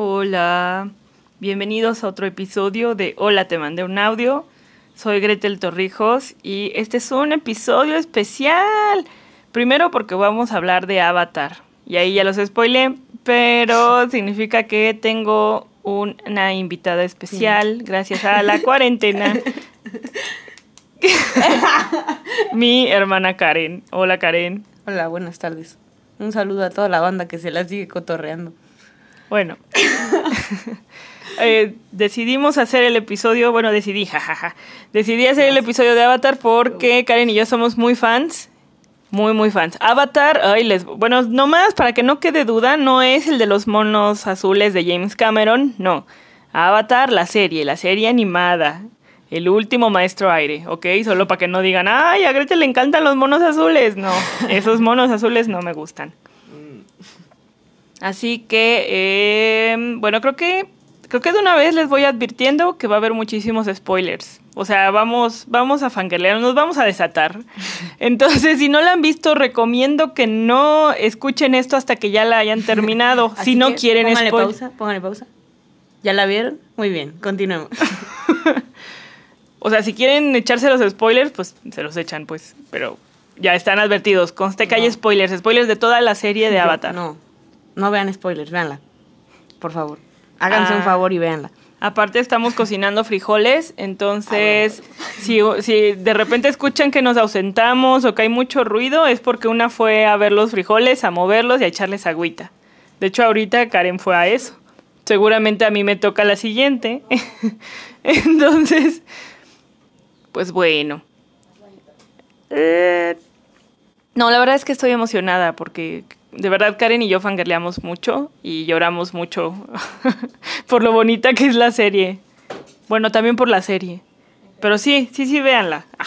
Hola, bienvenidos a otro episodio de Hola, te mandé un audio. Soy Gretel Torrijos y este es un episodio especial. Primero porque vamos a hablar de Avatar. Y ahí ya los spoilé, pero significa que tengo una invitada especial gracias a la cuarentena. Mi hermana Karen. Hola Karen. Hola, buenas tardes. Un saludo a toda la banda que se la sigue cotorreando. Bueno, eh, decidimos hacer el episodio, bueno, decidí, jajaja, decidí hacer el episodio de Avatar porque Karen y yo somos muy fans, muy, muy fans. Avatar, ay, les, bueno, nomás para que no quede duda, no es el de los monos azules de James Cameron, no. Avatar, la serie, la serie animada. El último maestro aire, ¿ok? Solo para que no digan, ay, a Grete le encantan los monos azules. No, esos monos azules no me gustan. Así que, em, bueno, creo que creo que de una vez les voy advirtiendo que va a haber muchísimos spoilers. O sea, vamos, vamos a fangirlear, nos vamos a desatar. Entonces, si no la han visto, recomiendo que no escuchen esto hasta que ya la hayan terminado. si no quieren pónganle pausa, pónganle pausa. ¿Ya la vieron? Muy bien, continuemos. o sea, si quieren echarse los spoilers, pues se los echan, pues. Pero ya están advertidos. Conste que hay spoilers, spoilers de toda la serie de Avatar. No, no vean spoilers, véanla. Por favor. Háganse un ah. favor y véanla. Aparte estamos cocinando frijoles, entonces si, si, de repente escuchan que nos ausentamos o que hay mucho ruido, es porque una fue a ver los frijoles, a moverlos y a echarles agüita. De hecho, ahorita Karen fue a eso. Seguramente a mí me toca la siguiente. entonces, pues bueno. Eh, no, la verdad es que estoy emocionada porque de verdad Karen y yo fangirleamos mucho y lloramos mucho por lo bonita que es la serie. Bueno, también por la serie. Pero sí, sí, sí, véanla. Ah.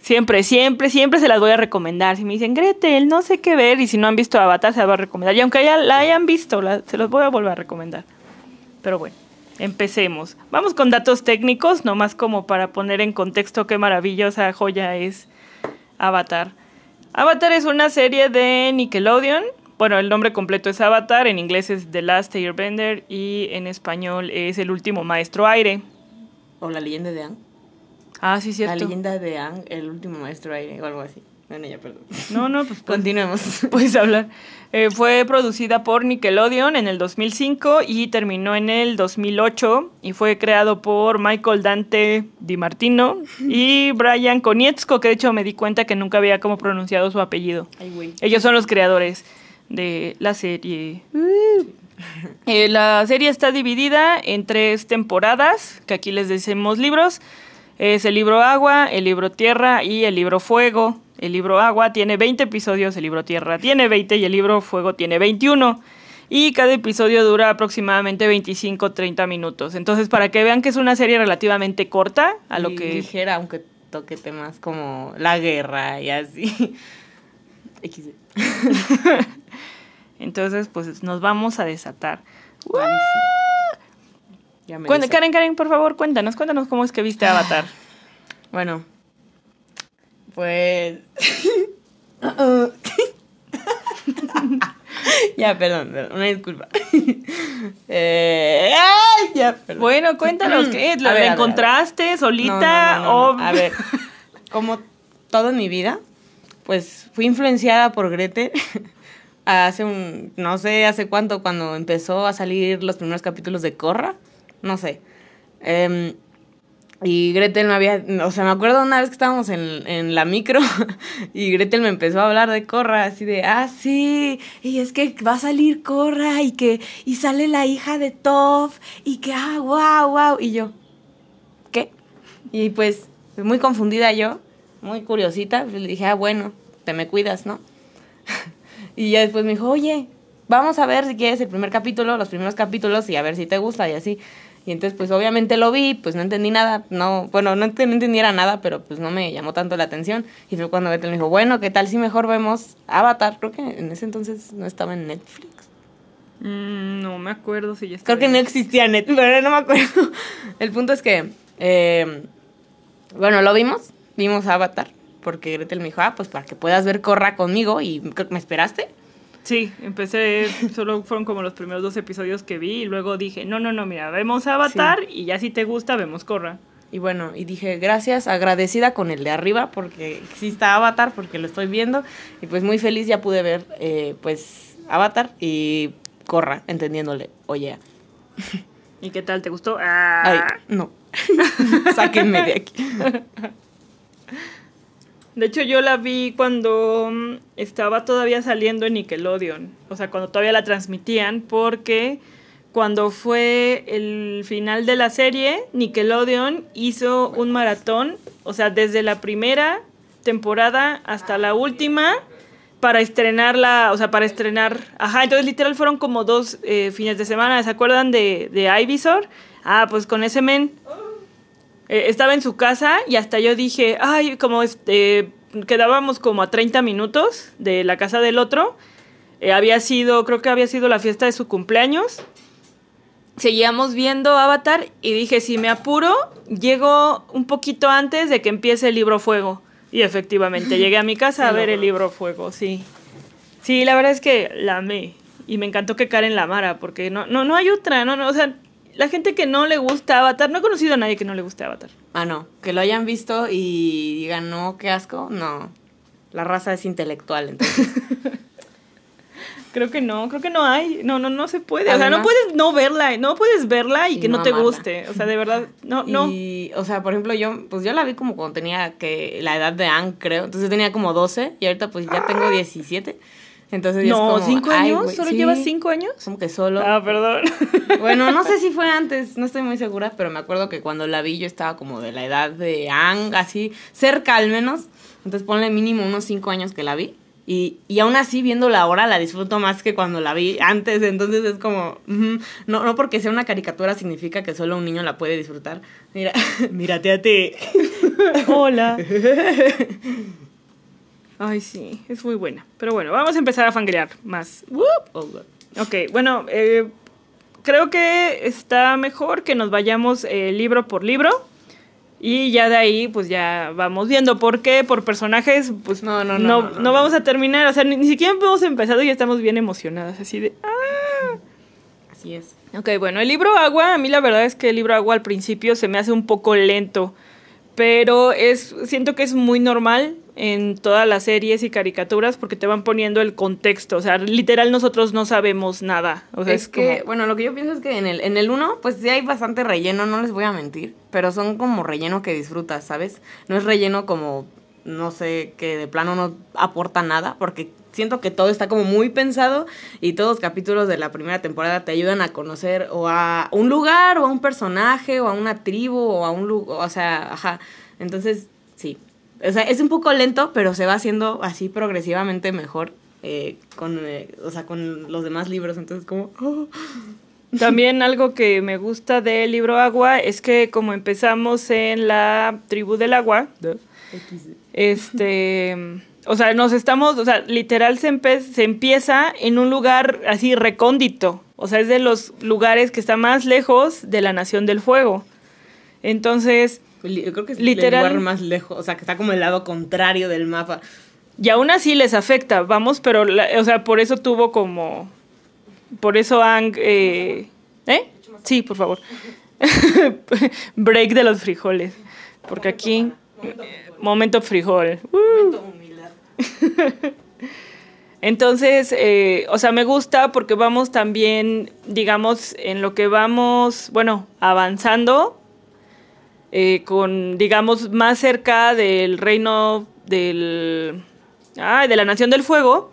Siempre, siempre, siempre se las voy a recomendar. Si me dicen, Gretel, no sé qué ver, y si no han visto Avatar, se las voy a recomendar. Y aunque ya la hayan visto, se los voy a volver a recomendar. Pero bueno, empecemos. Vamos con datos técnicos, nomás como para poner en contexto qué maravillosa joya es Avatar. Avatar es una serie de Nickelodeon. Bueno, el nombre completo es Avatar, en inglés es The Last Airbender y en español es El último maestro aire. O La leyenda de Aang. Ah, sí, cierto. La leyenda de Aang, El último maestro aire o algo así. No, ya, perdón. No, no, pues, pues continuemos. Puedes hablar. Eh, fue producida por Nickelodeon en el 2005 y terminó en el 2008 y fue creado por Michael Dante Di Martino y Brian Konietzko, que de hecho me di cuenta que nunca había como pronunciado su apellido. Ellos son los creadores de la serie. Eh, la serie está dividida en tres temporadas, que aquí les decimos libros. Es el libro Agua, el libro Tierra y el libro Fuego. El libro Agua tiene 20 episodios, el libro Tierra tiene 20 y el libro Fuego tiene 21. Y cada episodio dura aproximadamente 25-30 minutos. Entonces, para que vean que es una serie relativamente corta, a lo que... Ligera, aunque toque temas como la guerra y así. Entonces, pues nos vamos a desatar. Karen, Karen, por favor, cuéntanos, cuéntanos cómo es que viste Avatar. Bueno, pues. ya, perdón, una disculpa. Eh, ya, Bueno, cuéntanos, ¿qué? ¿La encontraste solita o.? A ver, como toda mi vida, pues fui influenciada por Grete hace un. No sé hace cuánto, cuando empezó a salir los primeros capítulos de Corra. No sé. Eh, y Gretel me había, o sea, me acuerdo una vez que estábamos en, en, la micro y Gretel me empezó a hablar de Corra, así de, ah, sí, y es que va a salir Corra y que, y sale la hija de Toph y que, ah, wow, wow, y yo, ¿qué? Y pues, muy confundida yo, muy curiosita, pues le dije, ah, bueno, te me cuidas, ¿no? y ya después me dijo, oye, vamos a ver si quieres el primer capítulo, los primeros capítulos y a ver si te gusta y así. Y entonces, pues obviamente lo vi, pues no entendí nada, no, bueno, no, entendiera nada, pero pues no me llamó tanto la atención. Y fue cuando Betel me dijo, bueno, ¿qué tal si mejor vemos Avatar? Creo que en ese entonces no estaba en Netflix. Mm, no me acuerdo si ya estaba. Creo que no existía Netflix, pero no me acuerdo. El punto es que, eh, bueno, lo vimos, vimos Avatar, porque Gretel me dijo, ah, pues para que puedas ver Corra conmigo y me esperaste. Sí, empecé, solo fueron como los primeros dos episodios que vi y luego dije, no, no, no, mira, vemos Avatar y ya si te gusta, vemos Corra. Y bueno, y dije, gracias, agradecida con el de arriba porque existe Avatar, porque lo estoy viendo. Y pues muy feliz ya pude ver, eh, pues, Avatar y Corra, entendiéndole, oye. ¿Y qué tal? ¿Te gustó? Ay, Ah. no. Sáquenme de aquí. De hecho, yo la vi cuando mm, estaba todavía saliendo en Nickelodeon. O sea, cuando todavía la transmitían, porque cuando fue el final de la serie, Nickelodeon hizo un maratón, o sea, desde la primera temporada hasta la última, para estrenarla, o sea, para estrenar. Ajá, entonces literal fueron como dos eh, fines de semana. ¿Se acuerdan de, de Ivysaur? Ah, pues con ese men eh, estaba en su casa y hasta yo dije, ay, como este, quedábamos como a 30 minutos de la casa del otro. Eh, había sido, creo que había sido la fiesta de su cumpleaños. Seguíamos viendo Avatar y dije, si me apuro, llego un poquito antes de que empiece el libro Fuego. Y efectivamente, llegué a mi casa a ver el libro Fuego, sí. Sí, la verdad es que la amé. Y me encantó que Karen la amara, porque no, no, no hay otra, no, no, o sea, la gente que no le gusta Avatar, no he conocido a nadie que no le guste Avatar. Ah, no, que lo hayan visto y digan, no, qué asco, no. La raza es intelectual, entonces. Creo que no, creo que no hay, no, no, no se puede. o sea, no puedes no verla, no puedes verla y que no, no te amarla. guste. O sea, de verdad, no, no. Y, o sea, por ejemplo, yo, pues yo la vi como cuando tenía que la edad de Anne, creo. Entonces yo tenía como 12 y ahorita pues ya tengo 17. Entonces No, como, ¿cinco años? güey, ¿Solo sí, llevas cinco años? Como que solo. Ah, perdón. Bueno, no sé si fue antes, no estoy muy segura, pero me acuerdo que cuando la vi yo estaba como de la edad de Ang, así, cerca al menos. Entonces ponle mínimo unos cinco años que la vi. Y, y aún así, viéndola ahora, la disfruto más que cuando la vi antes. Entonces es como, ujú, no, no porque sea una caricatura significa que solo un niño la puede disfrutar. Mira, mírate a ti. Hola. Ay, sí, es muy buena. Pero bueno, vamos a empezar a fangrear más. Ok, bueno, eh, creo que está mejor que nos vayamos eh, libro por libro. Y ya de ahí, pues ya vamos viendo por qué, por personajes, pues No, no, no, no, no, vamos a terminar. O sea, ni, ni siquiera hemos empezado y ya estamos bien emocionadas, así de... ¡Ah! Así es. Ok, bueno, el libro Agua, a mí la verdad es que el libro Agua al principio se me hace un poco lento, pero es siento que es muy normal en todas las series y caricaturas porque te van poniendo el contexto, o sea, literal nosotros no sabemos nada, o sea, es es, que, como- bueno, lo que yo pienso es que en el, en el uno, pues sí hay bastante relleno, no les voy a mentir, pero son como relleno que disfrutas, ¿sabes? No es relleno como, no sé, que de plano no aporta nada, porque siento que todo está como muy pensado y todos los capítulos de la primera temporada te ayudan a conocer o a un lugar o a un personaje o a una tribu o a un lugar, o sea, ajá. Entonces. O sea, es un poco lento, pero se va haciendo así progresivamente mejor. eh, con, eh, o sea, con los demás libros, entonces como... oh. También algo que me gusta del libro Agua es que como empezamos en la tribu del agua, este, o sea, nos estamos, o sea, literal se, empe- se empieza en un lugar así recóndito, o sea, es de los lugares que está más lejos de la Nación del Fuego. Entonces, creo que es Literal. el lugar más lejos, o sea, que está como el lado contrario del mapa. y aún así les afecta, vamos, pero, la- o sea, por eso tuvo como, por eso han, eh, ¿eh? Sí, por favor. Break de los frijoles, porque aquí, eh, momento frijol. Uh. Entonces, eh, o sea, me gusta porque vamos también, digamos, en lo que vamos, bueno, avanzando, eh, con, digamos, más cerca del reino del, ah, de la Nación del Fuego,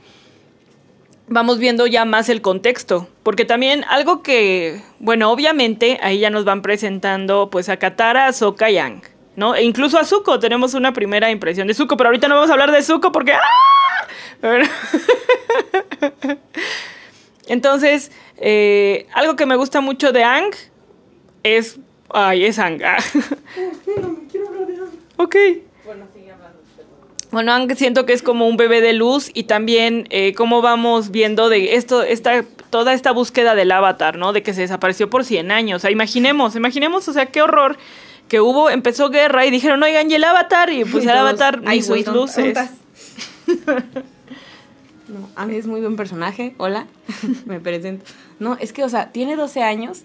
vamos viendo ya más el contexto, porque también algo que, bueno, obviamente ahí ya nos van presentando pues a Katara, a Sokka y Aang, ¿no? E incluso a Zuko, tenemos una primera impresión de Zuko, pero ahorita no vamos a hablar de Zuko porque ¡ah! Entonces, eh, algo que me gusta mucho de Aang es, ay, es Aang. ah. ok. Bueno, Aang siento que es como un bebé de luz y también eh, cómo vamos viendo de esto, esta, toda esta búsqueda del avatar, ¿no? De que se desapareció por 100 años. O sea, imaginemos, imaginemos, o sea, qué horror que hubo, empezó guerra y dijeron, oigan, y el avatar, y pues Y el todos, avatar "Ay, ni sus ¿dónde- luces. dónde estás?" No, Ang es muy buen personaje. Hola, me presento. No, es que, o sea, tiene 12 años,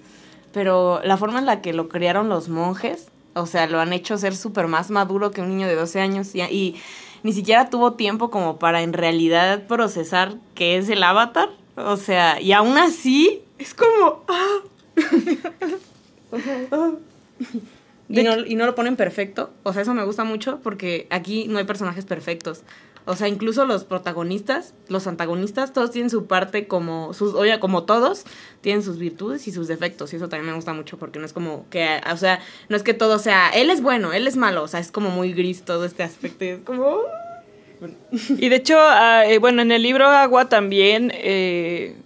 pero la forma en la que lo criaron los monjes, o sea, lo han hecho ser súper más maduro que un niño de 12 años y, y ni siquiera tuvo tiempo como para en realidad procesar qué es el avatar. O sea, y aún así es como... ah. O sea, ah. Y no, y no lo ponen perfecto. O sea, eso me gusta mucho porque aquí no hay personajes perfectos. O sea, incluso los protagonistas, los antagonistas, todos tienen su parte como sus, oye, como todos, tienen sus virtudes y sus defectos. Y eso también me gusta mucho porque no es como que, o sea, no es que todo sea, él es bueno, él es malo. O sea, es como muy gris todo este aspecto. es como... Y de hecho, eh, bueno, en el libro Agua también, eh,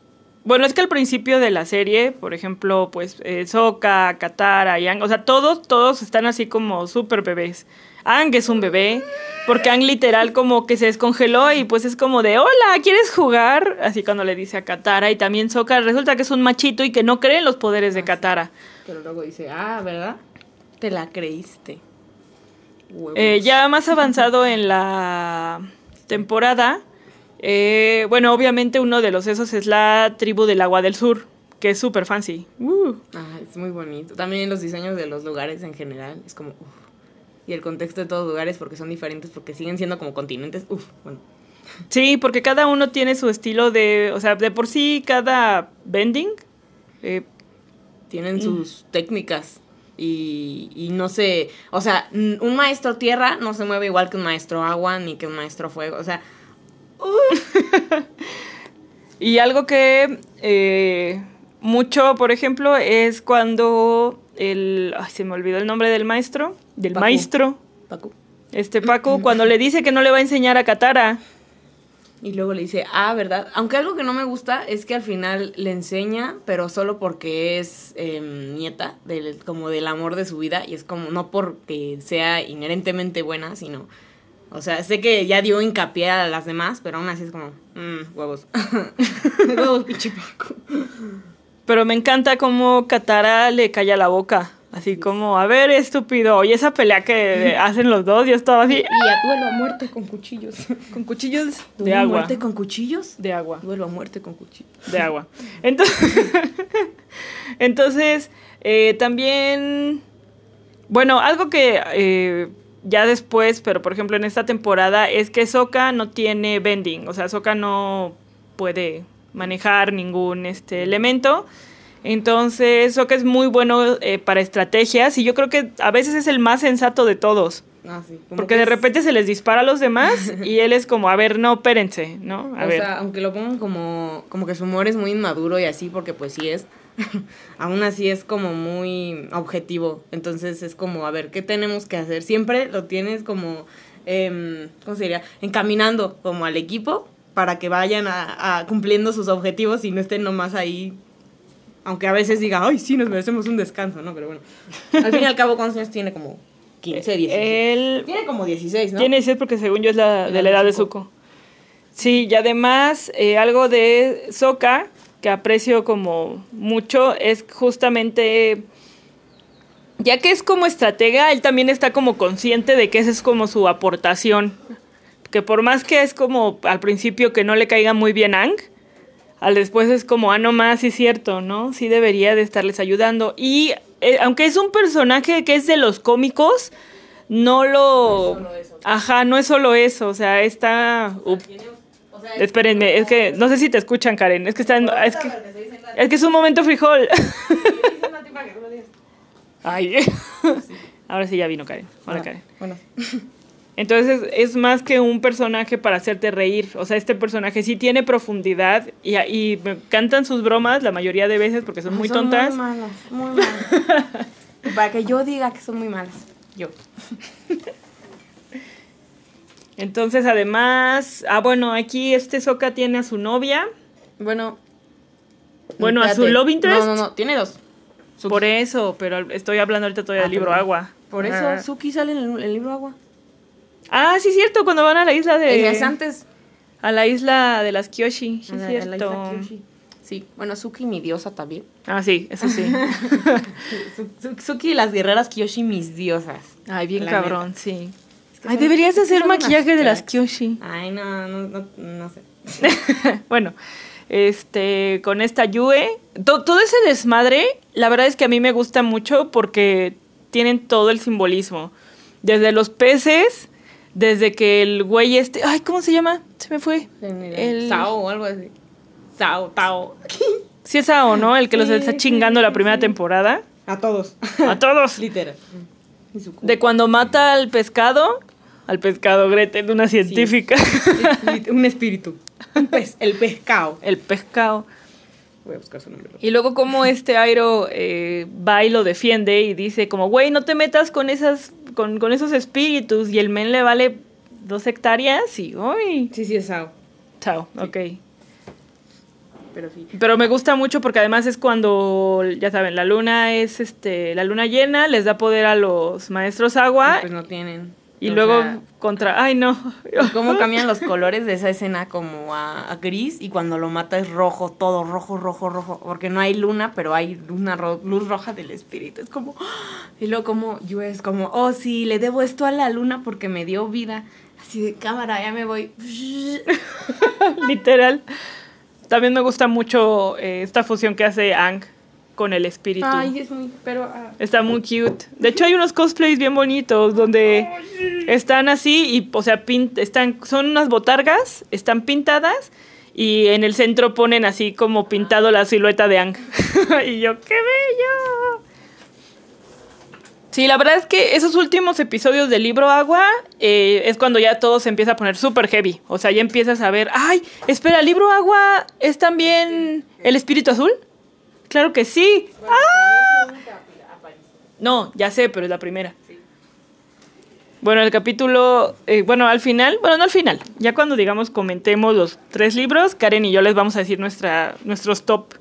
bueno, es que al principio de la serie, por ejemplo, pues eh, Sokka, Katara, Yang, o sea, todos, todos están así como súper bebés. Ang es un bebé, porque Ang literal como que se descongeló y pues es como de, hola, ¿quieres jugar? Así cuando le dice a Katara y también Sokka resulta que es un machito y que no cree en los poderes de Katara. Pero luego dice, ah, ¿verdad? Te la creíste. Eh, ya más avanzado en la temporada, eh, bueno, obviamente uno de los esos es la tribu del agua del sur, que es súper fancy. Uh. Ah, es muy bonito. También los diseños de los lugares en general, es como, uf. Y el contexto de todos lugares, porque son diferentes, porque siguen siendo como continentes, uf, bueno. Sí, porque cada uno tiene su estilo de, o sea, de por sí cada bending. eh, Tienen sus técnicas. Y, y no sé, o sea, un maestro tierra no se mueve igual que un maestro agua ni que un maestro fuego. O sea, y algo que eh, mucho, por ejemplo, es cuando el, ay, se me olvidó el nombre del maestro, del Paco. maestro, Paco. este Paco, cuando le dice que no le va a enseñar a Katara. Y luego le dice, ah, ¿verdad? Aunque algo que no me gusta es que al final le enseña, pero solo porque es em, nieta, del, como del amor de su vida, y es como, no porque sea inherentemente buena, sino, o sea, sé que ya dio hincapié a las demás, pero aún así es como, mmm, huevos. huevos, pinche Paco. Pero me encanta cómo Katara le calla la boca. Así como, a ver, estúpido. Y esa pelea que hacen los dos, yo estaba así, Y a duelo a muerte con cuchillos. con cuchillos de ¿Duelo a agua. muerte con cuchillos? De agua. Duelo a muerte con cuchillos. de agua. Entonces, entonces eh, también, bueno, algo que eh, ya después, pero por ejemplo en esta temporada, es que Sokka no tiene bending, o sea, Sokka no puede manejar ningún este elemento. Entonces, Sokka es muy bueno eh, para estrategias y yo creo que a veces es el más sensato de todos. Ah, sí. Porque que de es- repente se les dispara a los demás y él es como, a ver, no, espérense, ¿no? A o ver. sea, aunque lo pongan como, como que su humor es muy inmaduro y así, porque pues sí es, aún así es como muy objetivo. Entonces es como, a ver, ¿qué tenemos que hacer? Siempre lo tienes como, em, ¿cómo se diría? Encaminando como al equipo para que vayan a, a cumpliendo sus objetivos y no estén nomás ahí. Aunque a veces diga, ay, sí, nos merecemos un descanso, ¿no? Pero bueno, al fin y al cabo, ¿cuántos años tiene? Como 15, 16. Él Tiene como 16, ¿no? Tiene 16 porque según yo es la, de la edad de Zuko. Sí, y además eh, algo de Sokka que aprecio como mucho es justamente, ya que es como estratega, él también está como consciente de que esa es como su aportación. Que por más que es como al principio que no le caiga muy bien Ang, al después es como, ah, no más, sí es cierto, ¿no? Sí debería de estarles ayudando. Y eh, aunque es un personaje que es de los cómicos, no lo... Ajá, no es solo eso, o sea, está... up. Espérenme, es que no sé si te escuchan, Karen, es que están... Es que, es que es un momento frijol. Ay, ahora sí ya vino Karen. Hola, Karen. Bueno. Entonces es más que un personaje para hacerte reír. O sea, este personaje sí tiene profundidad y, y me encantan sus bromas la mayoría de veces porque son muy Son tontas. Muy malas, muy malas. Para que yo diga que son muy malas. Yo. Entonces, además, ah, bueno, aquí este Soka tiene a su novia. Bueno. Bueno, a su love interest. No, no, no, tiene dos. Suki. Por eso, pero estoy hablando ahorita todavía Ah, del libro. Agua. Por eso Ajá. Suki sale en el, el libro Agua. Ah, sí, cierto, cuando van a la isla de. Es antes. A la isla de las Kyoshi. Sí, A la- a cierto. la isla Kyoshi. Sí, bueno, Suki, mi diosa también. Ah, sí, eso sí. Su- Su- Suki y las guerreras Kyoshi, mis diosas. Ay, bien La cabrón, neta. sí. Es que Ay, son- deberías de hacer maquillaje de las. Kyoshi. Ay, no, no, no, no sé. bueno, este, con esta Yue, to- todo ese desmadre, la verdad es que a mí me gusta mucho porque tienen todo el simbolismo. Desde los peces, desde que el güey este, ay, ¿cómo se llama? Se me fue. El- Sao o algo así. Sao, Tao. Sí es Sao, ¿no? El que los está chingando sí, la primera sí. temporada. A todos. A todos. Literal. De cuando mata al pescado, al pescado Gretel, una científica. Un espíritu. Un pez. El pescado. el pescado. Voy a buscar su nombre. Y luego como este Airo eh, va y lo defiende y dice como, güey, no te metas con esas, con, con esos espíritus. Y el men le vale dos hectáreas y, uy, Sí, sí, es Sao. chao, ok. Pero sí. Pero me gusta mucho porque además es cuando, ya saben, la luna es, este, la luna llena, les da poder a los maestros agua Pues no tienen. Y O luego sea, contra, ay no. cómo cambian los colores de esa escena como a, a gris y cuando lo mata es rojo, todo rojo, rojo, rojo, porque no hay luna, pero hay una ro- luz roja del espíritu. Es como, y luego como yo es como, oh sí, le debo esto a la luna porque me dio vida. Así de cámara, ya me voy. Literal. También me gusta mucho eh, esta fusión que hace Ang con el espíritu. Ay, es muy, pero ah, Está muy cute. De hecho, hay unos cosplays bien bonitos donde están así y, o sea, están, son unas botargas, están pintadas y en el centro ponen así como pintado la silueta de Ang. y yo, ¡qué bello! Sí, la verdad es que esos últimos episodios del libro Agua eh, es cuando ya todo se empieza a poner súper heavy. O sea, ya empiezas a ver, ay, espera, ¿el libro Agua es también el espíritu azul? Claro que sí. ¡Ah! No, ya sé, pero es la primera. Bueno, el capítulo, eh, bueno, al final, bueno, no al final, ya cuando digamos comentemos los tres libros, Karen y yo les vamos a decir nuestra, nuestros top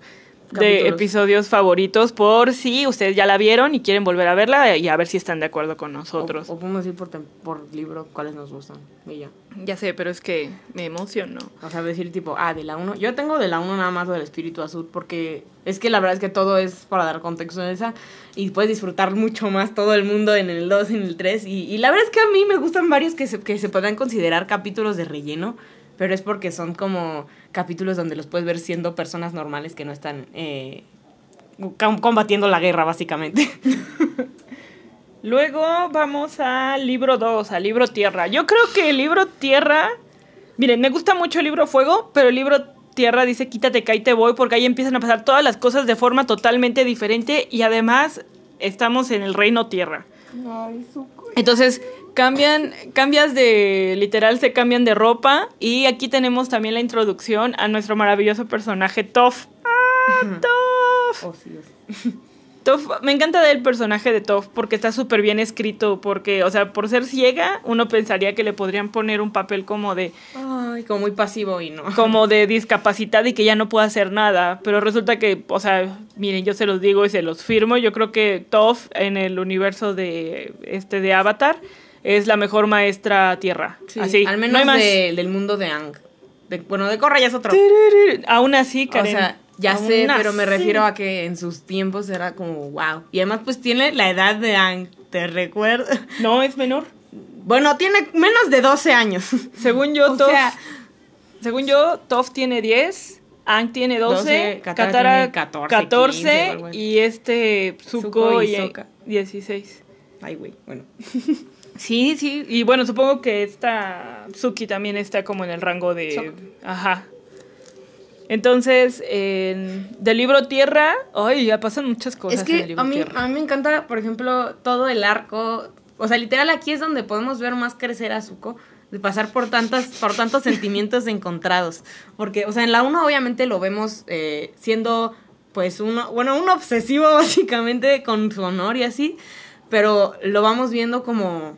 de Capítulos. episodios favoritos por si ustedes ya la vieron y quieren volver a verla y a ver si están de acuerdo con nosotros. O, o podemos decir por, por libro cuáles nos gustan. Y ya. Ya sé, pero es que me emocionó. O sea, decir tipo, ah, de la 1. Yo tengo de la 1 nada más lo del espíritu azul porque es que la verdad es que todo es para dar contexto en esa y puedes disfrutar mucho más todo el mundo en el 2, en el 3 y, y la verdad es que a mí me gustan varios que se, que se podrían considerar capítulos de relleno, pero es porque son como capítulos donde los puedes ver siendo personas normales que no están eh, com- combatiendo la guerra básicamente. Luego vamos al libro 2, al libro Tierra. Yo creo que el libro Tierra. Miren, me gusta mucho el libro Fuego, pero el libro Tierra dice quítate, caí, te voy, porque ahí empiezan a pasar todas las cosas de forma totalmente diferente y además estamos en el reino Tierra. Entonces cambian, cambias de, literal se cambian de ropa y aquí tenemos también la introducción a nuestro maravilloso personaje Toph. ¡Ah, Toph! Oh, sí, sí. Toph, me encanta el personaje de Toph porque está súper bien escrito, porque, o sea, por ser ciega, uno pensaría que le podrían poner un papel como de, Ay, como muy pasivo y no. como de discapacidad y que ya no puede hacer nada, pero resulta que, o sea, miren, yo se los digo y se los firmo, yo creo que Toph en el universo de, este, de Avatar es la mejor maestra tierra, Sí, así, al no menos hay más. de- del mundo de Ang. De- bueno, de Korra ya es otro. Aún así, Karen, O sea, ya aún sé, pero me refiero a que en sus tiempos era como wow. Y además, pues tiene la edad de Ang, te recuerdo. No, es menor. Bueno, tiene menos de 12 años. Según yo, O Toph, sea- según yo, Toph tiene 10, Ang tiene 12, 12, Katara Katara, tiene 14, 14, 15 o algo así. y este Zuko, Zuko y y, Sokka. 16. Ay, güey, bueno. Sí, sí, y bueno, supongo que esta Suki también está como en el rango de... Ajá. Entonces, en, del libro Tierra, ay, ya pasan muchas cosas Es en el libro a mí, Tierra. a mí me encanta, por ejemplo, todo el arco. O sea, literal aquí es donde podemos ver más crecer a Zuko. De pasar por tantas, por tantos sentimientos encontrados. Porque, o sea, en la 1 obviamente lo vemos eh, siendo, pues, uno, bueno, un obsesivo básicamente con su honor y así. Pero lo vamos viendo como,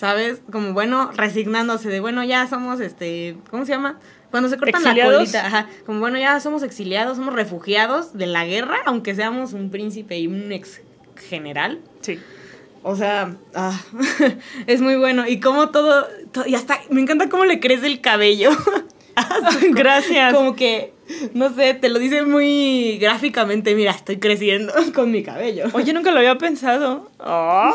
¿sabes? Como, bueno, resignándose de, bueno, ya somos, este, ¿cómo se llama? Cuando se cortan la colita, ajá. Como, bueno, ya somos exiliados, somos refugiados de la guerra, aunque seamos un príncipe y un ex general. Sí. O sea, ah, es muy bueno. Y como todo, to- y hasta, me encanta cómo le crece el cabello. Gracias. Como que, no sé, te lo dice muy gráficamente, mira, estoy creciendo con mi cabello. Oye, nunca lo había pensado. ¡Oh!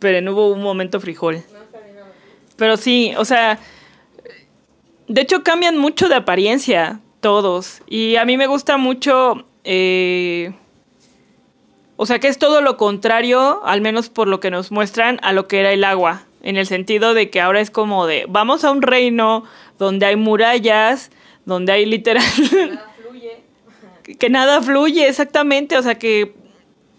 Pero no hubo un momento frijol. Pero sí, o sea, De hecho, cambian mucho de apariencia todos. Y a mí me gusta mucho... eh, o sea, que es todo lo contrario, al menos por lo que nos muestran, a lo que era el agua. En el sentido de que ahora es como de, vamos a un reino donde hay murallas, donde hay literal... que nada fluye, exactamente. O sea que,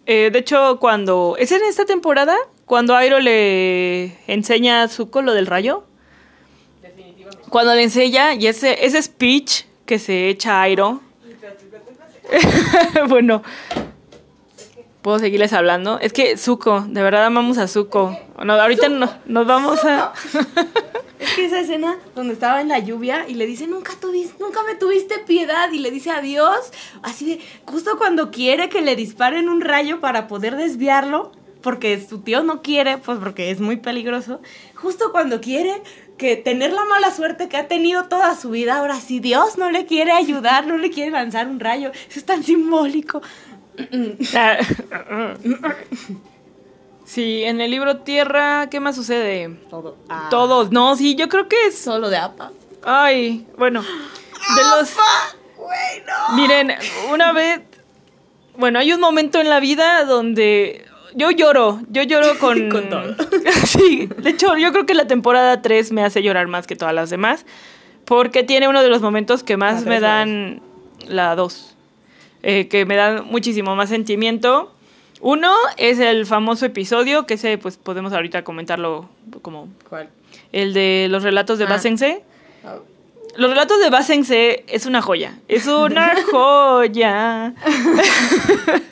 eh, de hecho, cuando... ¿Es en esta temporada? Cuando Airo le enseña a Zuko lo del rayo. Cuando le enseña, y ese, ese speech que se echa Airo. bueno, ¿puedo seguirles hablando? Es que Zuko, de verdad amamos a Zuko. No, ahorita no- nos vamos a... Es que esa escena donde estaba en la lluvia y le dice, nunca, tuviste, nunca me tuviste piedad y le dice adiós, así de, justo cuando quiere que le disparen un rayo para poder desviarlo, porque su tío no quiere, pues porque es muy peligroso, justo cuando quiere que tener la mala suerte que ha tenido toda su vida, ahora sí Dios no le quiere ayudar, no le quiere lanzar un rayo, eso es tan simbólico. Sí, en el libro Tierra, ¿qué más sucede? Todo. Todos, no, sí, yo creo que es... Solo de APA. Ay, bueno, de los... Miren, una vez... Bueno, hay un momento en la vida donde yo lloro, yo lloro con... Con todo. sí, de hecho, yo creo que la temporada 3 me hace llorar más que todas las demás, porque tiene uno de los momentos que más me dan... La 2, que me dan muchísimo más sentimiento. Uno es el famoso episodio, que ese pues podemos ahorita comentarlo como ¿Cuál? el de los relatos de Ah. Basense. Los relatos de Basense es una joya. Es una joya.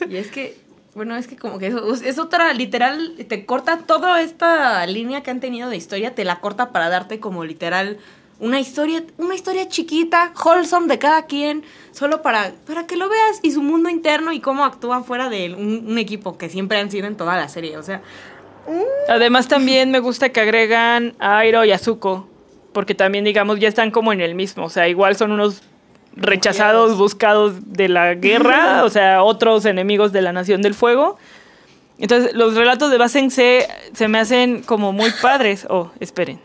Y es que, bueno, es que como que eso, es otra, literal, te corta toda esta línea que han tenido de historia, te la corta para darte como literal una historia, una historia chiquita, wholesome de cada quien, solo para, para que lo veas y su mundo interno y cómo actúan fuera de un, equipo que siempre han sido en toda la serie. O sea, Además también me gusta que agregan a Airo y a Zuko. Porque también, digamos, ya están como en el mismo. O sea, igual son unos rechazados, buscados de la guerra. o sea, otros enemigos de la Nación del Fuego. Entonces, los relatos de Basense se me hacen como muy padres. Oh, esperen.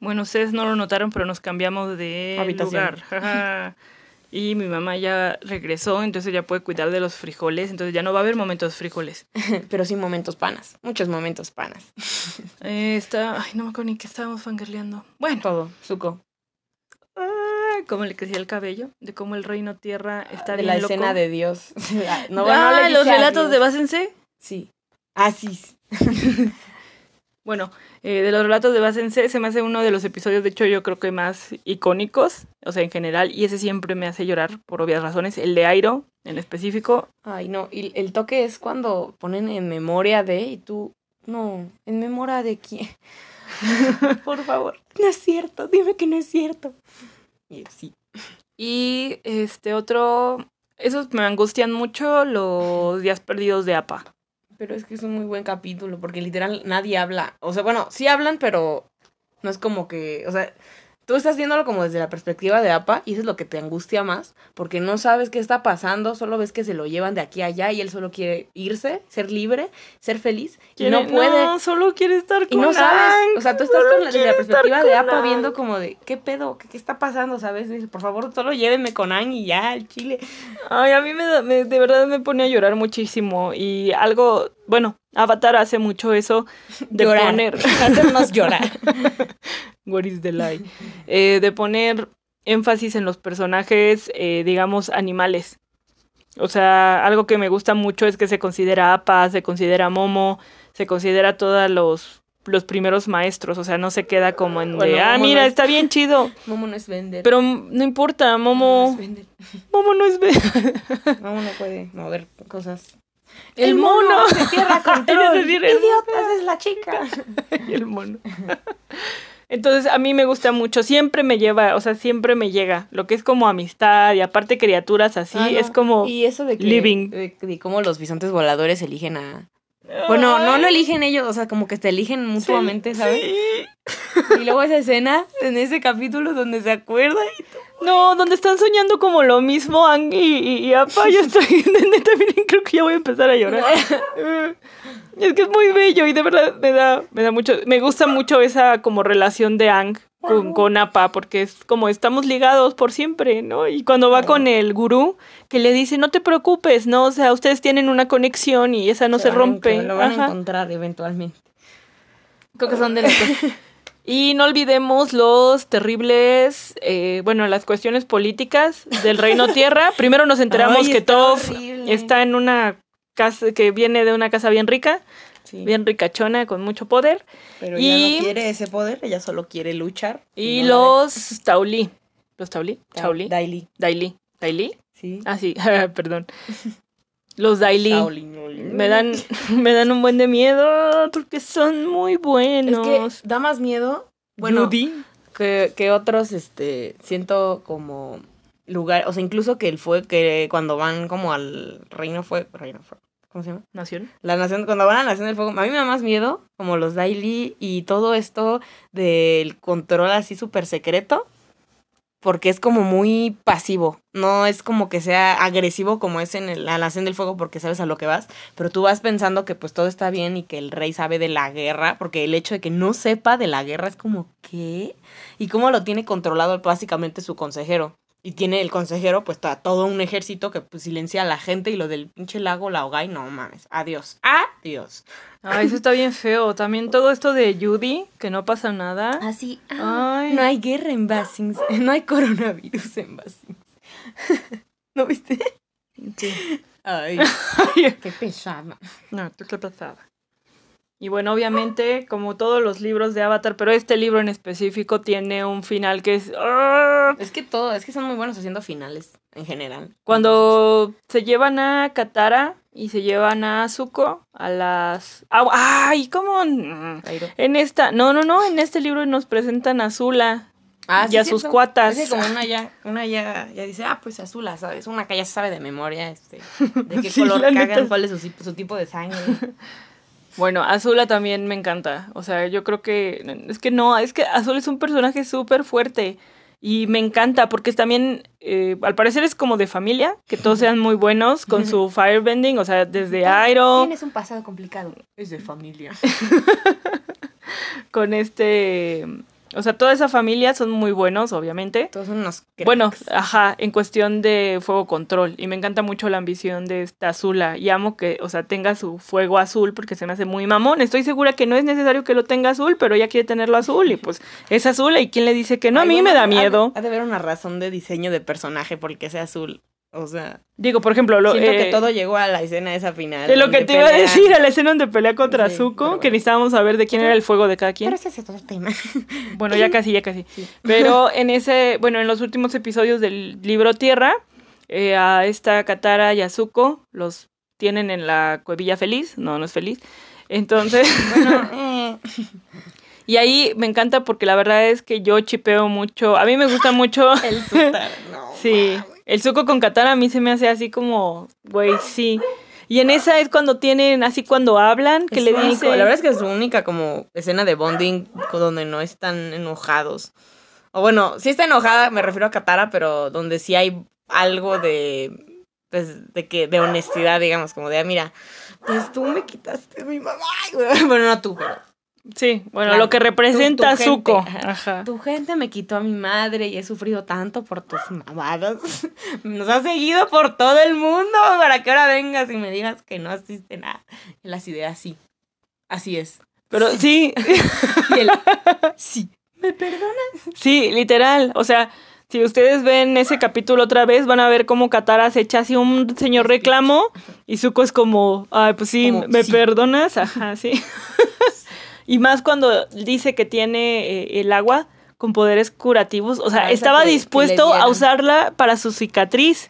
Bueno, ustedes no lo notaron, pero nos cambiamos de Habitación. lugar. Y mi mamá ya regresó, entonces ya puede cuidar de los frijoles. Entonces ya no va a haber momentos frijoles. pero sin momentos panas, muchos momentos panas. Eh, está... Ay, no me acuerdo ni que estábamos fangirleando. Bueno, Todo, Zuko. ah, cómo le crecía el cabello, de cómo el reino tierra está de bien la loco. escena de Dios. no, ah, no le los relatos de Basense. Sí. Ah, sí. Bueno, eh, de los relatos de Basense se me hace uno de los episodios, de hecho yo creo que más icónicos, o sea, en general, y ese siempre me hace llorar por obvias razones. El de Airo, en específico, Ay, no, y el toque es cuando ponen en memoria de y tú, no, en memoria de quién. Por favor, no es cierto, dime que no es cierto. Y sí. Y este otro, esos me angustian mucho los días perdidos de APA. Pero es que es un muy buen capítulo porque literal nadie habla. O sea, bueno, sí hablan, pero no es como que, o sea, tú estás viéndolo como desde la perspectiva de APA y eso es lo que te angustia más porque no sabes qué está pasando, solo ves que se lo llevan de aquí a allá y él solo quiere irse, ser libre, ser feliz y no puede. No, solo quiere estar con Y no sabes, o sea, tú estás con la, desde la perspectiva de APA viendo como de, ¿qué pedo? ¿Qué, qué está pasando? ¿Sabes? Dice, por favor, solo llévenme con Ang y ya, al chile. Ay, a mí me, da- me- de verdad me pone a llorar muchísimo. Y algo, bueno, Avatar hace mucho eso de Llorar. poner. Hacernos llorar. What is the lie? Eh, de poner énfasis en los personajes, eh, digamos, animales. O sea, algo que me gusta mucho es que se considera Appa, se considera Momo, se considera todos los, los primeros maestros. O sea, no se queda como en de, ah, Momo mira, no es- está bien chido. Momo no es vender. Pero no importa, Momo no Momo, es vender. Momo no es... ve- Momo no puede mover cosas. El mono. se tierra Iba a control. decir el Idiotas, es la chica. y el mono. Entonces a mí me gusta mucho, siempre me lleva, o sea, siempre me llega, lo que es como amistad y aparte criaturas así, Ah, no. es como... Y eso de que. living. De, de cómo los bisontes voladores eligen a. Bueno, no lo eligen ellos, o sea, como que te eligen mutuamente, ¿sabes? Sí. Y luego esa escena en ese capítulo donde se acuerda y No, donde están soñando como lo mismo Ang y, y, y Apa, yo estoy, neta, miren, creo que ya voy a empezar a llorar. es que es muy bello y de verdad me da, me da mucho, me gusta mucho esa como relación de Ang con, con Appa, porque es como estamos ligados por siempre, ¿no? Y cuando va con el gurú, que le dice, no te preocupes, ¿no? O sea, ustedes tienen una conexión y esa no se, van a rompe. Lo van Ajá. a encontrar eventualmente. Creo que son de las cosas- Y no olvidemos los terribles, eh, bueno, las cuestiones políticas del Reino Tierra. Primero nos enteramos Ay, que Toph horrible. está en una casa que viene de una casa bien rica, Sí. bien ricachona, con mucho poder. Pero Y- ella no quiere ese poder, ella solo quiere luchar. Y no los Tauli. ¿Los Tauli? deja. Chauli. Daily. Daili. ¿Daili? Sí. Ah, sí, perdón. Los no. Me dan, me dan un buen de miedo porque son muy Es buenos. que da más miedo. Bueno, Judy. que, que otros, este, siento como lugar, o sea, incluso que el fue, que cuando van como al reino fue, reino fue, ¿cómo se llama? Nación. La nación, cuando van a la nación del fuego, a mí me da más miedo, como los Daily y todo esto del control así súper secreto, porque es como muy pasivo, no es como que sea agresivo como es en el- la nación del fuego porque sabes a lo que vas, pero tú vas pensando que pues todo está bien y que el rey sabe de la guerra, porque el hecho de que no sepa de la guerra es como, ¿qué? Y cómo lo tiene controlado básicamente su consejero. Y tiene el consejero, pues, está todo un ejército que pues, silencia a la gente y lo del pinche lago la ahoga y no mames. Adiós. Adiós. Ay, eso está bien feo. También todo esto de Judy, que no pasa nada. Así. Ay. No hay guerra en Basings. No hay coronavirus en Basings. ¿No viste? Sí. Ay, qué pesada. no, tú qué pasada. Y bueno, obviamente, como todos los libros de Avatar, pero este libro en específico tiene un final que es... ¡ah! Es que todo, es que son muy buenos haciendo finales en general. Cuando se llevan a Katara y se llevan a Zuko a las... ah, ¡Ay! ¿Cómo? Mm. En esta... No, no, no. En este libro nos presentan a Zula. y a sus cuatas. Es que como una ya, una ya, ya dice, ah, pues azula, ¿sabes? Una que ya sabe de memoria, este, de qué Sí, color cagan, neta. cuál es su tipo de sangre. Bueno, Azula también me encanta. O sea, yo creo que. Es que no, es que Azul es un personaje súper fuerte. Y me encanta porque también, eh, al parecer es como de familia, que todos sean muy buenos con su firebending, o sea, desde Airo, Tienes un pasado complicado. Es de familia. con este... O sea, toda esa familia son muy buenos, obviamente. Todos son unos cracks. Bueno, ajá, en cuestión de fuego control. Y me encanta mucho la ambición de esta Azula. Y amo que, o sea, tenga su fuego azul porque se me hace muy mamón. Estoy segura que no es necesario que lo tenga azul, pero ella quiere tenerlo azul. Y pues es azul. ¿Y quién le dice que no? a mí bueno, me da ha miedo. Ha de haber una razón de diseño de personaje por el que sea azul. O sea, Digo, por ejemplo, lo, siento eh, que todo llegó a la escena esa final. de lo que te iba a decir a la escena donde pelea contra Sí, Zuko, que necesitábamos saber de quién era el fuego de cada quien. Pero ese es otro tema. Bueno, ya casi, ya casi. Pero en ese, bueno, en los últimos episodios del libro Tierra, eh, a esta Katara y a Zuko los tienen en la cuevilla feliz. No, no es feliz. Entonces, bueno, eh, y ahí me encanta porque la verdad es que yo chipeo mucho. A mí me gusta mucho. el Sutar, no. Sí, el Zuko con Katara a mí se me hace así como, güey, sí. Y en esa es cuando tienen, así cuando hablan, que Es le dicen. La verdad es que es su única como escena de bonding donde no están enojados. O bueno, sí está enojada, me refiero a Katara, pero donde sí hay algo de pues de que de honestidad, digamos, como de, ah, mira, pues tú me quitaste a mi mamá. Bueno, no tú, pero Sí, bueno, Claro, lo que tu- representa tu gente, Zuko. ajá. Ajá. tu gente me quitó a mi madre y he sufrido tanto por tus mamadas. Nos has seguido por todo el mundo para que ahora vengas y me digas que no asiste nada. Las ideas sí. Así es. Pero sí, Y él, sí. ¿Me perdonas? Sí, literal. O sea, si ustedes ven ese capítulo otra vez, van a ver cómo Katara se echa así un señor reclamo y Zuko es como, ay, pues sí, Como, ¿me sí. perdonas? Ajá, sí. y más cuando dice que tiene eh, el agua con poderes curativos. O sea, Ah, estaba que- que le dispuesto a usarla para su cicatriz.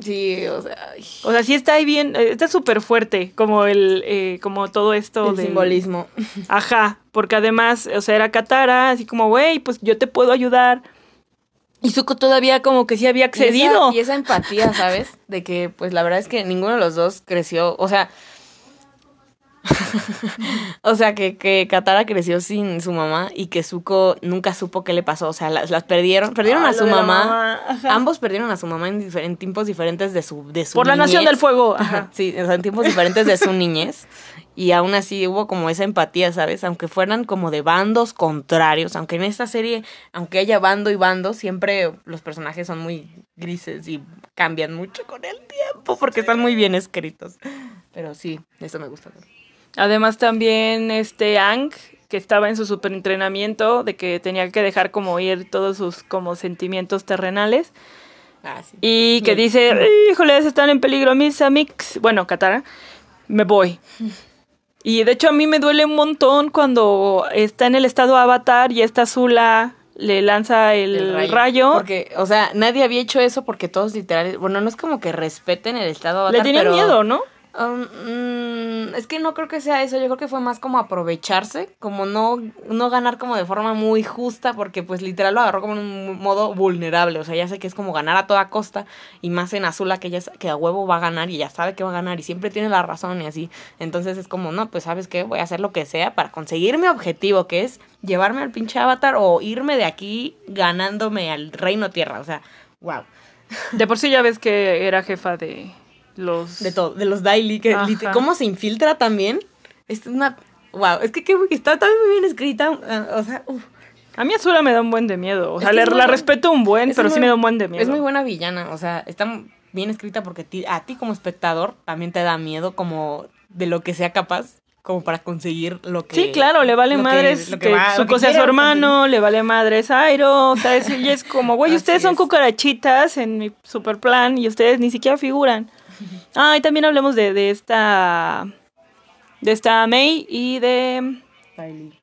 Sí, o sea, ay, O sea, sí está ahí bien, eh, está súper fuerte, como el, eh, como todo esto el simbolismo. Ajá, porque además, o sea, era Katara, así como, güey, pues yo te puedo ayudar. Y Zuko todavía como que sí había accedido. Y esa, y esa empatía, ¿sabes? De que, pues la verdad es que ninguno de los dos creció. O sea, o sea, que, que Katara creció sin su mamá y que Zuko nunca supo qué le pasó. O sea, las, las perdieron. Perdieron Ah, a lo su mamá. Ambos perdieron a su mamá en, en tiempos diferentes de su, de su Por la Nación niñez. del Fuego. Ajá, sí, o sea, en tiempos diferentes de su niñez. Y aún así hubo como esa empatía, ¿sabes? Aunque fueran como de bandos contrarios, aunque en esta serie, aunque haya bando y bando, siempre los personajes son muy grises y cambian mucho con el tiempo porque están muy bien escritos. Pero sí, eso me gusta. Además también este Ang, que estaba en su superentrenamiento, de que tenía que dejar como ir todos sus como sentimientos terrenales. Ah, sí. Y que dice, híjoles, están en peligro mis amigos. Bueno, Katara, me voy. Y de hecho a mí me duele un montón cuando está en el estado avatar y esta Zula le lanza el, rayo. Porque, o sea, nadie había hecho eso porque todos literal, bueno, no es como que respeten el estado le avatar, tenían pero- miedo, ¿no? Mm, es que no creo que sea eso, yo creo que fue más como aprovecharse, como no, no ganar como de forma muy justa, porque pues literal lo agarró como en un modo vulnerable, o sea, ya sé que es como ganar a toda costa, y más en Azula que ya que a huevo va a ganar y ya sabe que va a ganar y siempre tiene la razón y así, entonces es como, no, pues sabes qué, voy a hacer lo que sea para conseguir mi objetivo, que es llevarme al pinche avatar o irme de aquí ganándome al reino tierra, o sea, wow. De por sí ya ves que era jefa de los... De todo, de los daily, que Ajá. cómo se infiltra también. Es una wow, es que, que está también muy bien escrita, ah, o sea, uf. A mí Azula me da un buen de miedo. O sea, le- la respeto un buen, pero muy- sí me da un buen de miedo. Es muy buena villana, o sea, está bien escrita porque ti- a ti como espectador también te da miedo como de lo que sea capaz como para conseguir lo que Sí, claro, le vale que- madres lo que, que va- su cosa a su hermano, le vale madres Airo, o sea, es, y es como, güey, ustedes son es. cucarachitas en mi super plan y ustedes ni siquiera figuran. Ah, y también hablemos de, de esta de esta May y de Tylee.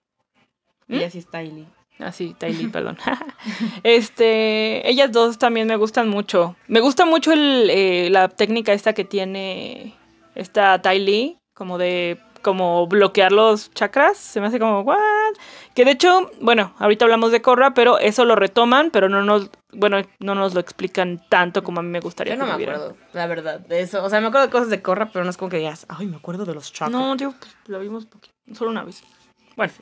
¿Mm? Ella sí es Tylee. Ah, sí, Tylee, perdón. este, ellas dos también me gustan mucho. Me gusta mucho el, eh, la técnica esta que tiene esta Tylee, como de como bloquear los chakras. Se me hace como, ¿what? Que de hecho, bueno, ahorita hablamos de Korra, pero eso lo retoman, pero no nos, bueno, no nos lo explican tanto como a mí me gustaría Yo no que me vieran. acuerdo, la verdad, de eso. O sea, me acuerdo de cosas de Corra, pero no es como que digas, ay, me acuerdo de los chakras. No, digo, pues, lo vimos poquito, solo una vez. Bueno.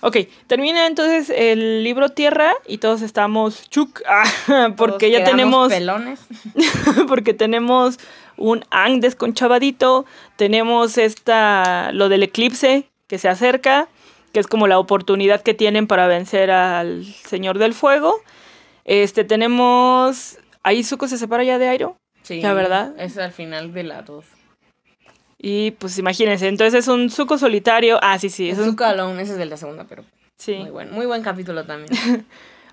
Ok, termina entonces el libro Tierra y todos estamos chuk, ah, porque Todos ya tenemos pelones. porque tenemos un Ang desconchavadito, tenemos esta lo del eclipse que se acerca, que es como la oportunidad que tienen para vencer al Señor del Fuego. Este tenemos ahí Zuko se separa ya de Airo Sí, La verdad. Es al final de la 2. Y pues imagínense, entonces es un Zuko solitario. Ah, sí, sí, es un Zuko Alone, ese es de la segunda, pero sí. muy buen, muy buen capítulo también.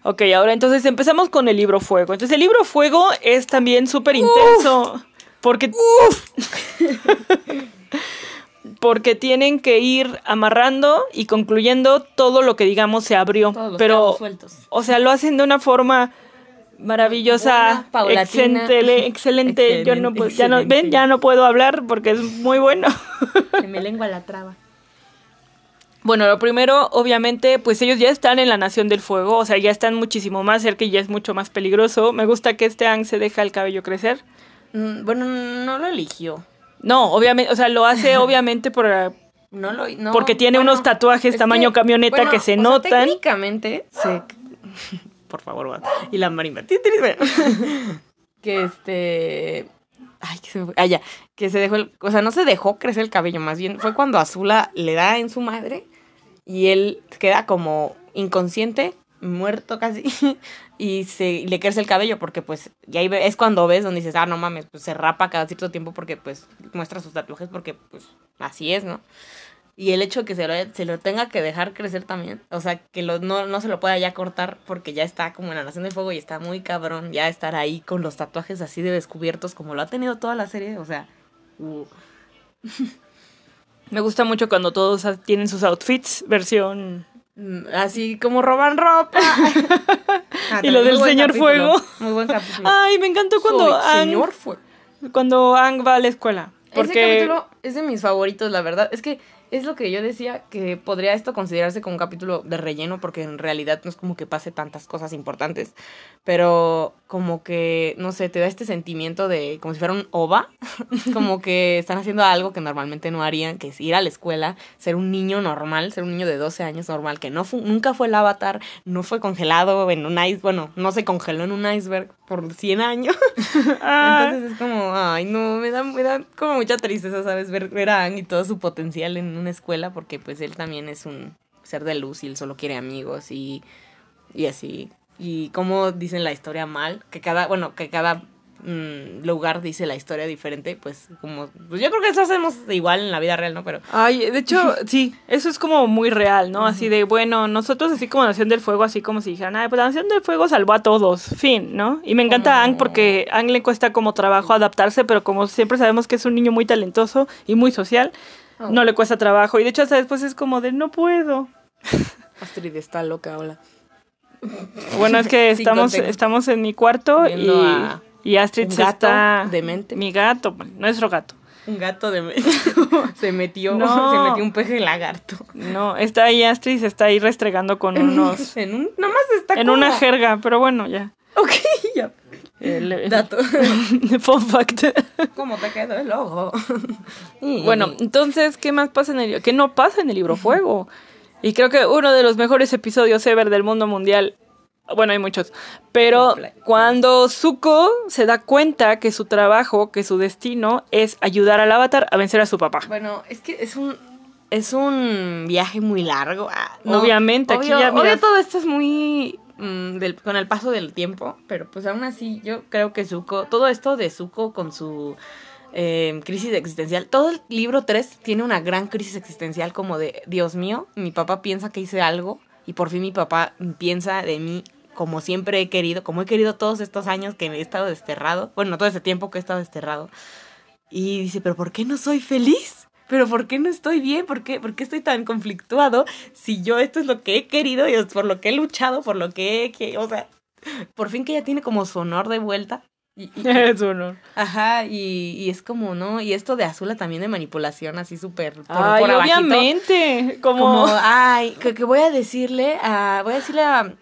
Ok, ahora entonces empezamos con el libro Fuego. Entonces el libro Fuego es también súper intenso. Porque. porque tienen que ir amarrando y concluyendo todo lo que digamos se abrió. Todos los Pero. sueltos. O sea, lo hacen de una forma maravillosa, Buena, excelente, excelente. Yo no puedo, ya no, ven, ya no puedo hablar porque es muy bueno. Se me lengua la traba. Bueno, lo primero, obviamente, pues ellos ya están en la Nación del Fuego, o sea, ya están muchísimo más cerca y ya es mucho más peligroso. Me gusta que este Ang se deja el cabello crecer. Mm, Bueno, no lo eligió. No, obviamente, o sea, lo hace obviamente por... No lo, no, Porque tiene bueno, unos tatuajes es tamaño camioneta que se o sea, notan. técnicamente, se... Por favor. Y la marimba. Que este... Ay, que se fue. Ah, ya. Que se dejó el... O sea, no se dejó crecer el cabello. Más bien fue cuando Azula le da en su madre y él queda como inconsciente, muerto casi. y se le crece el cabello porque pues... Y ahí es cuando ves donde dices, ah, no mames, pues se rapa cada cierto tiempo porque pues muestra sus tatuajes porque pues así es, ¿no? Y el hecho de que se lo, se lo tenga que dejar crecer también. O sea, que lo, no, no se lo pueda ya cortar porque ya está como en la Nación del Fuego y está muy cabrón ya estar ahí con los tatuajes así de descubiertos como lo ha tenido toda la serie. O sea, uh, Me gusta mucho cuando todos tienen sus outfits, versión... mm, así como roban ropa. Ah, Y lo del señor capítulo, fuego. Muy buen capítulo. Ay, me encantó cuando Soy Ang, señor fuego. cuando Ang va a la escuela. Ese Porque... capítulo es de mis favoritos, la verdad. Es que es lo que yo decía, que podría esto considerarse como un capítulo de relleno, porque en realidad no es como que pase tantas cosas importantes. Pero como que, no sé, te da este sentimiento de como si fuera un ova, como que están haciendo algo que normalmente no harían, que es ir a la escuela, ser un niño normal, ser un niño de 12 años normal, que no nunca fue el avatar, no fue congelado en un iceberg, bueno, no se congeló en un iceberg por 100 años. Entonces es como, ay, no, me da, me da como mucha tristeza, ¿sabes? Ver, ver a Ang y todo su potencial en una escuela, porque pues él también es un ser de luz y él solo quiere amigos y, y así y cómo dicen la historia mal, que cada, bueno, que cada mm, lugar dice la historia diferente, pues como, pues yo creo que eso hacemos igual en la vida real, ¿no? Pero... Ay, de hecho, sí, eso es como muy real, ¿no? Así de, bueno, nosotros así como Nación del Fuego, así como si dijeran, ay, pues la Nación del Fuego salvó a todos, fin, ¿no? Y me encanta Ang porque a Ang le cuesta como trabajo adaptarse, pero como siempre sabemos que es un niño muy talentoso y muy social, oh. no le cuesta trabajo. Y de hecho hasta después es como de, no puedo. Astrid está loca, hola. Bueno, es que estamos, estamos en mi cuarto y, y, Astrid se está... Demente. Mi gato, nuestro gato. Un gato de se metió, se metió un peje lagarto. No, está ahí Astrid, se está ahí restregando con unos. en un, nomás está En una jerga, pero bueno, ya. Ok, ya. El, Dato. Fun fact. ¿Cómo te quedó el ojo? bueno, entonces, ¿qué más pasa en el libro? ¿Qué no pasa en el libro Fuego? Y creo que uno de los mejores episodios ever del mundo mundial. Bueno, hay muchos. Pero cuando Zuko se da cuenta que su trabajo, que su destino es ayudar al avatar a vencer a su papá. Bueno, es que es un. Es un viaje muy largo. Ah, Obviamente, aquí ya. Obvio todo esto es muy. Mm, con el paso del tiempo. Pero pues aún así, yo creo que Zuko. Todo esto de Zuko con su Em, crisis existencial. Todo el libro 3 tiene una gran crisis existencial como de, Dios mío, mi papá piensa que hice algo y por fin mi papá piensa de mí como siempre he querido, como he querido todos estos años que he estado desterrado, bueno, todo ese tiempo que he estado desterrado. Y dice, pero ¿por qué no soy feliz? ¿Pero por qué no estoy bien? ¿Por qué, ¿Por qué estoy tan conflictuado si yo esto es lo que he querido y es por lo que he luchado, por lo que he... Que, o sea, por fin que ya tiene como su honor de vuelta. Y, es honor. Ajá, y, es como, ¿no? Y esto de Azula también de manipulación, así súper por, ay, obviamente. Como... ay, que, voy a decirle a. Voy a decirle a.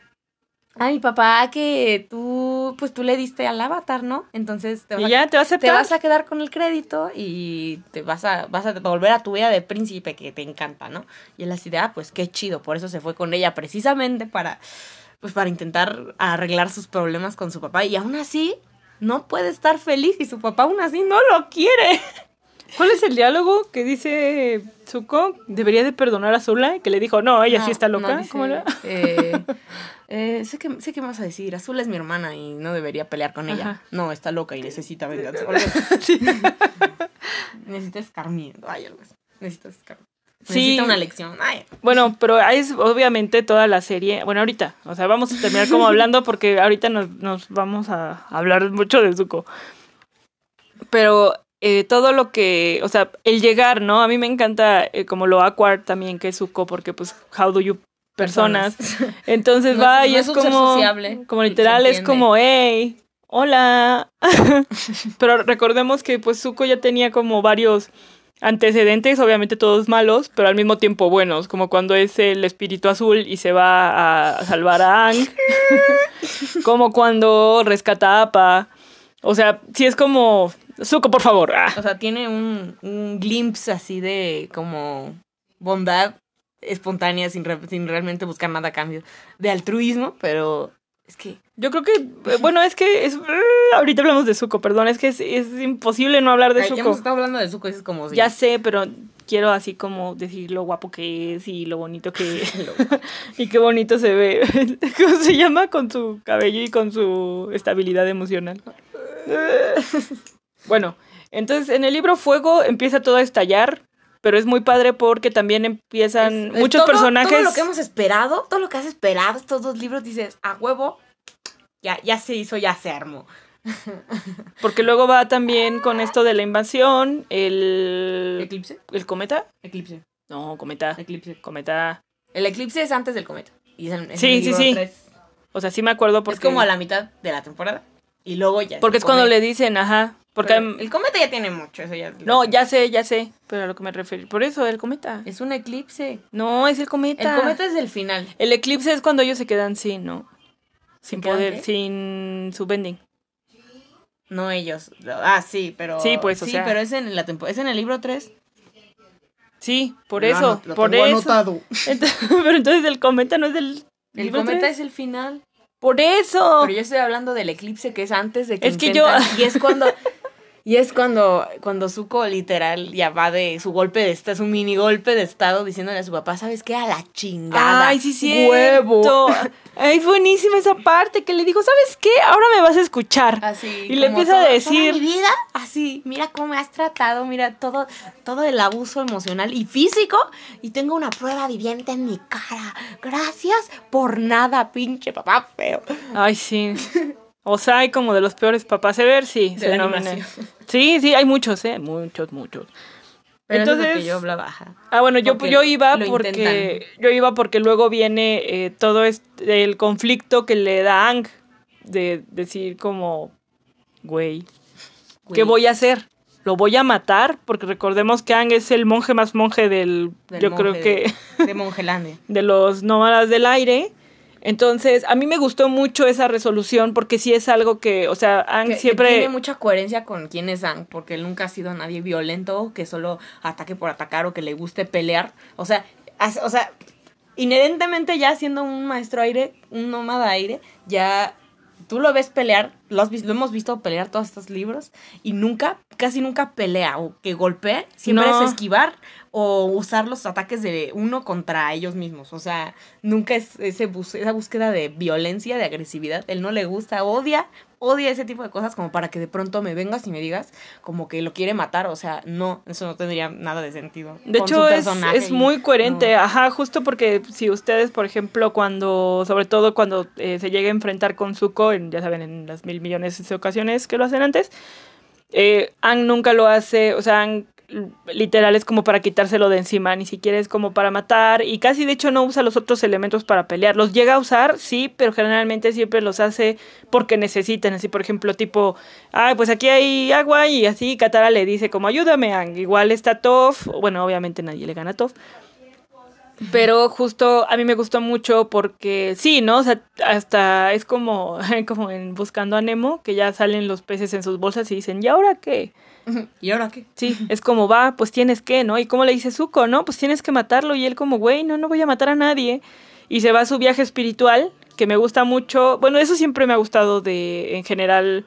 A mi papá que tú, pues tú le diste al avatar, ¿no? Entonces te vas, ya, te, vas a te vas a quedar con el crédito y te vas a, vas a volver a tu vida de príncipe que te encanta, ¿no? Y él así de, ah, pues qué chido, por eso se fue con ella precisamente para, pues para intentar arreglar sus problemas con su papá. Y aún así, no puede estar feliz y su papá aún así no lo quiere. ¿Cuál es el diálogo que dice Zuko? Debería de perdonar a Zula, que le dijo, no, ella sí está loca. ¿Cómo era? Eh, eh, sé, que, sé que vas a decir, Azula es mi hermana y no debería pelear con ella. No, está loca y necesita venganza. necesita escarmiento. Ay, algo así. Necesita escarmiento. Necesita una lección. Bueno, pero es obviamente toda la serie. Bueno, ahorita. O sea, vamos a terminar como hablando porque ahorita nos, vamos a hablar mucho de Zuko. Pero eh, todo lo que. O sea, el llegar, ¿no? A mí me encanta eh, como lo awkward también que es Zuko, porque pues, how do you personas. Entonces va y es, como. como literal, es como, hey, hola. pero recordemos que pues Zuko ya tenía como varios antecedentes, obviamente todos malos, pero al mismo tiempo buenos, como cuando es el espíritu azul y se va a salvar a Ang, como cuando rescata a Appa. O sea, si es como, Zuko, por favor. Ah. O sea, tiene un, un glimpse así de como bondad espontánea sin, sin realmente buscar nada a cambio. De altruismo, pero es que yo creo que, eh, bueno, es que es, ahorita hablamos de Zuko, perdón, es que es, imposible no hablar de Zuko. Ya hemos estado hablando de Zuko, es como... Ya sé, pero quiero así como decir lo guapo que es y lo bonito que es. y qué bonito se ve. ¿Cómo se llama? Con su cabello y con su estabilidad emocional. bueno, entonces en el libro Fuego empieza todo a estallar, pero es muy padre porque también empiezan muchos personajes. Todo lo que hemos esperado, todo lo que has esperado, estos dos libros, dices, a huevo, ya, ya se hizo, ya se armó. Porque luego va también con esto de la invasión, el... ¿Eclipse? ¿El cometa? Eclipse. No, cometa. Eclipse. Cometa. El eclipse es antes del cometa. Y sí, sí, sí. O sea, sí me acuerdo porque... Es como a la mitad de la temporada. Y luego ya... Porque es cuando le dicen, ajá, porque el cometa ya tiene mucho, eso ya. No, ya sé, ya sé, pero a lo que me refiero. Por eso, el cometa. Es un eclipse. No, es el cometa. El cometa es el final. El eclipse es cuando ellos se quedan sin, ¿no? sin poder, qué? sin su bending. No ellos. Ah, sí, pero. Sí, pues, o sí, sea- pero es en, la tempo- es en el libro 3. Sí, por eso, por tengo eso. anotado. Entonces- pero entonces el cometa no es del El libro cometa es el final. Por eso. Pero yo estoy hablando del eclipse que es antes de que Es que yo- y es cuando y es cuando cuando Zuko literal ya va de su golpe de estado, su mini golpe de estado diciéndole a su papá, ¿sabes qué? A la chingada. Ay, sí, sí. Huevo. Ay, buenísima esa parte que le dijo, ¿sabes qué? Ahora me vas a escuchar. Así. y le empieza todo- a decir, toda mi vida, así, mira cómo me has tratado, mira todo, todo el abuso emocional y físico, y tengo una prueba viviente en mi cara. Gracias por nada, pinche papá feo. ay, sí. O sea, hay como de los peores papás ever, sí. De se. Sí, sí, hay muchos, ¿eh? Muchos, muchos. Pero es Entonces, lo que yo hablaba. ajá. Ah, bueno, yo, yo iba porque yo iba porque luego viene eh, todo este, el conflicto que le da Ang de decir como, güey, ¿qué voy a hacer? ¿Lo voy a matar? Porque recordemos que Ang es el monje más monje del, Del yo creo monje que, De, de Mongelandia. de los nómadas del aire. Entonces, a mí me gustó mucho esa resolución porque sí es algo que, o sea, Ang Que, que siempre... tiene mucha coherencia con quién es Zang, porque él nunca ha sido nadie violento, que solo ataque por atacar o que le guste pelear. O sea, as- o sea, inherentemente ya siendo un maestro aire, un nómada aire, ya tú lo ves pelear, lo, has lo hemos visto pelear todos estos libros y nunca, casi nunca pelea o que golpee, siempre No. es esquivar o usar los ataques de uno contra ellos mismos. O sea, nunca es ese bus- esa búsqueda de violencia, de agresividad. Él no le gusta, odia, odia ese tipo de cosas como para que de pronto me vengas y me digas como que lo quiere matar. O sea, no, eso no tendría nada de sentido. De hecho, es, es muy coherente, no. ajá, justo porque si ustedes, por ejemplo, cuando, sobre todo cuando eh, se llega a enfrentar con Zuko, en, ya saben, en las mil millones de ocasiones que lo hacen antes, eh, Ang nunca lo hace, o sea, Ang literal es como para quitárselo de encima, ni siquiera es como para matar, y casi de hecho no usa los otros elementos para pelear. Los llega a usar, sí, pero generalmente siempre los hace porque necesitan, así por ejemplo, tipo, ah, pues aquí hay agua, y así Katara le dice como, ayúdame, Ang, igual está Toph, bueno, obviamente nadie le gana a Toph. Pero justo a mí me gustó mucho porque sí, ¿no? O sea, hasta es como, como en Buscando a Nemo, que ya salen los peces en sus bolsas y dicen, ¿y ahora qué? ¿Y ahora qué? Sí, es como va, pues tienes que, ¿no? ¿Y cómo le dice Zuko, no? Pues tienes que matarlo. Y él como, güey, no, no voy a matar a nadie. Y se va a su viaje espiritual, que me gusta mucho. Bueno, eso siempre me ha gustado de, en general,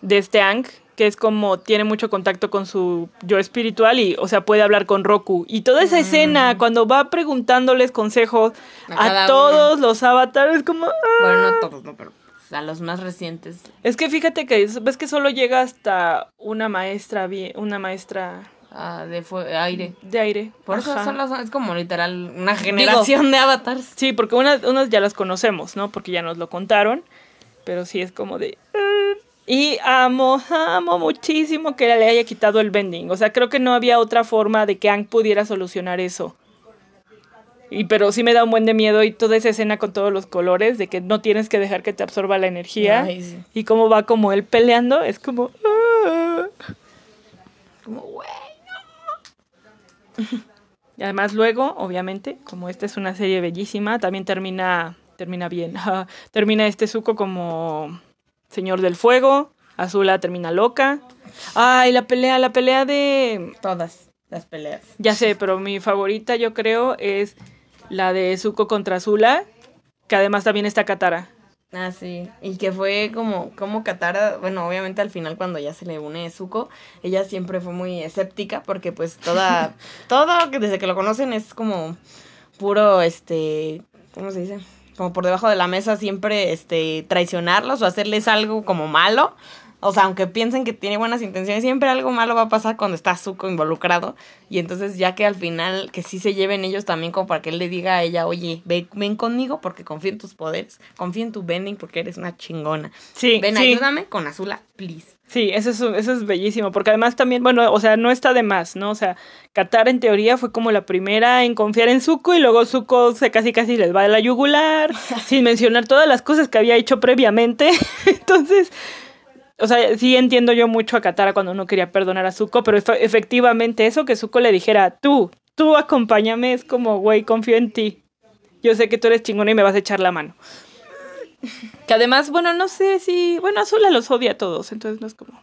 de este Ang, que es como tiene mucho contacto con su yo espiritual y, o sea, puede hablar con Roku. Y toda esa escena, cuando va preguntándoles consejos A todos los avatares, como... ah. Bueno, no todos, no, pero a los más recientes. Es que fíjate que ves que solo llega hasta una maestra, una maestra ah, de aire. de aire. Por eso Ajá. son- es como literal una generación de avatars. Sí, porque unas, unas ya las conocemos, ¿no? Porque ya nos lo contaron. Pero sí es como de. "Ah". Y amo, amo muchísimo que le haya quitado el bending. O sea, creo que no había otra forma de que Ang pudiera solucionar eso. Y pero sí me da un buen de miedo y toda esa escena con todos los colores de que no tienes que dejar que te absorba la energía. Ay, sí. Y cómo va como él peleando, es como. "Ah". Como, güey. Y además luego, obviamente, como esta es una serie bellísima, también termina, termina bien. termina este Zuko como Señor del Fuego, Azula termina loca. Ay, la pelea, la pelea de... Todas las peleas. Ya sé, pero mi favorita yo creo es la de Zuko contra Azula, que además también está Katara. Ah, sí. Y que fue como, como Katara, bueno, obviamente al final cuando ya se le une Zuko, ella siempre fue muy escéptica porque pues toda, todo que desde que lo conocen es como puro, este, ¿cómo se dice? Como por debajo de la mesa siempre, este, traicionarlos o hacerles algo como malo. O sea, aunque piensen que tiene buenas intenciones, siempre algo malo va a pasar cuando está Zuko involucrado. Y entonces ya que al final, que sí se lleven ellos también como para que él le diga a ella, oye, ven, ven conmigo porque confío en tus poderes, confío en tu bending porque eres una chingona. Sí, Ven, sí. ayúdame con Azula, please. Sí, eso es, eso es bellísimo, porque además también, bueno, o sea, no está de más, ¿no? O sea, Qatar en teoría fue como la primera en confiar en Zuko y luego Zuko se casi casi les va a la yugular, sin mencionar todas las cosas que había hecho previamente. Entonces, o sea, sí entiendo yo mucho a Katara cuando no quería perdonar a Zuko, pero efe- efectivamente eso que Zuko le dijera, tú, tú acompáñame, es como, güey, confío en ti. Yo sé que tú eres chingona y me vas a echar la mano. Que además, bueno, no sé si. Bueno, Azula los odia a todos, entonces no es como.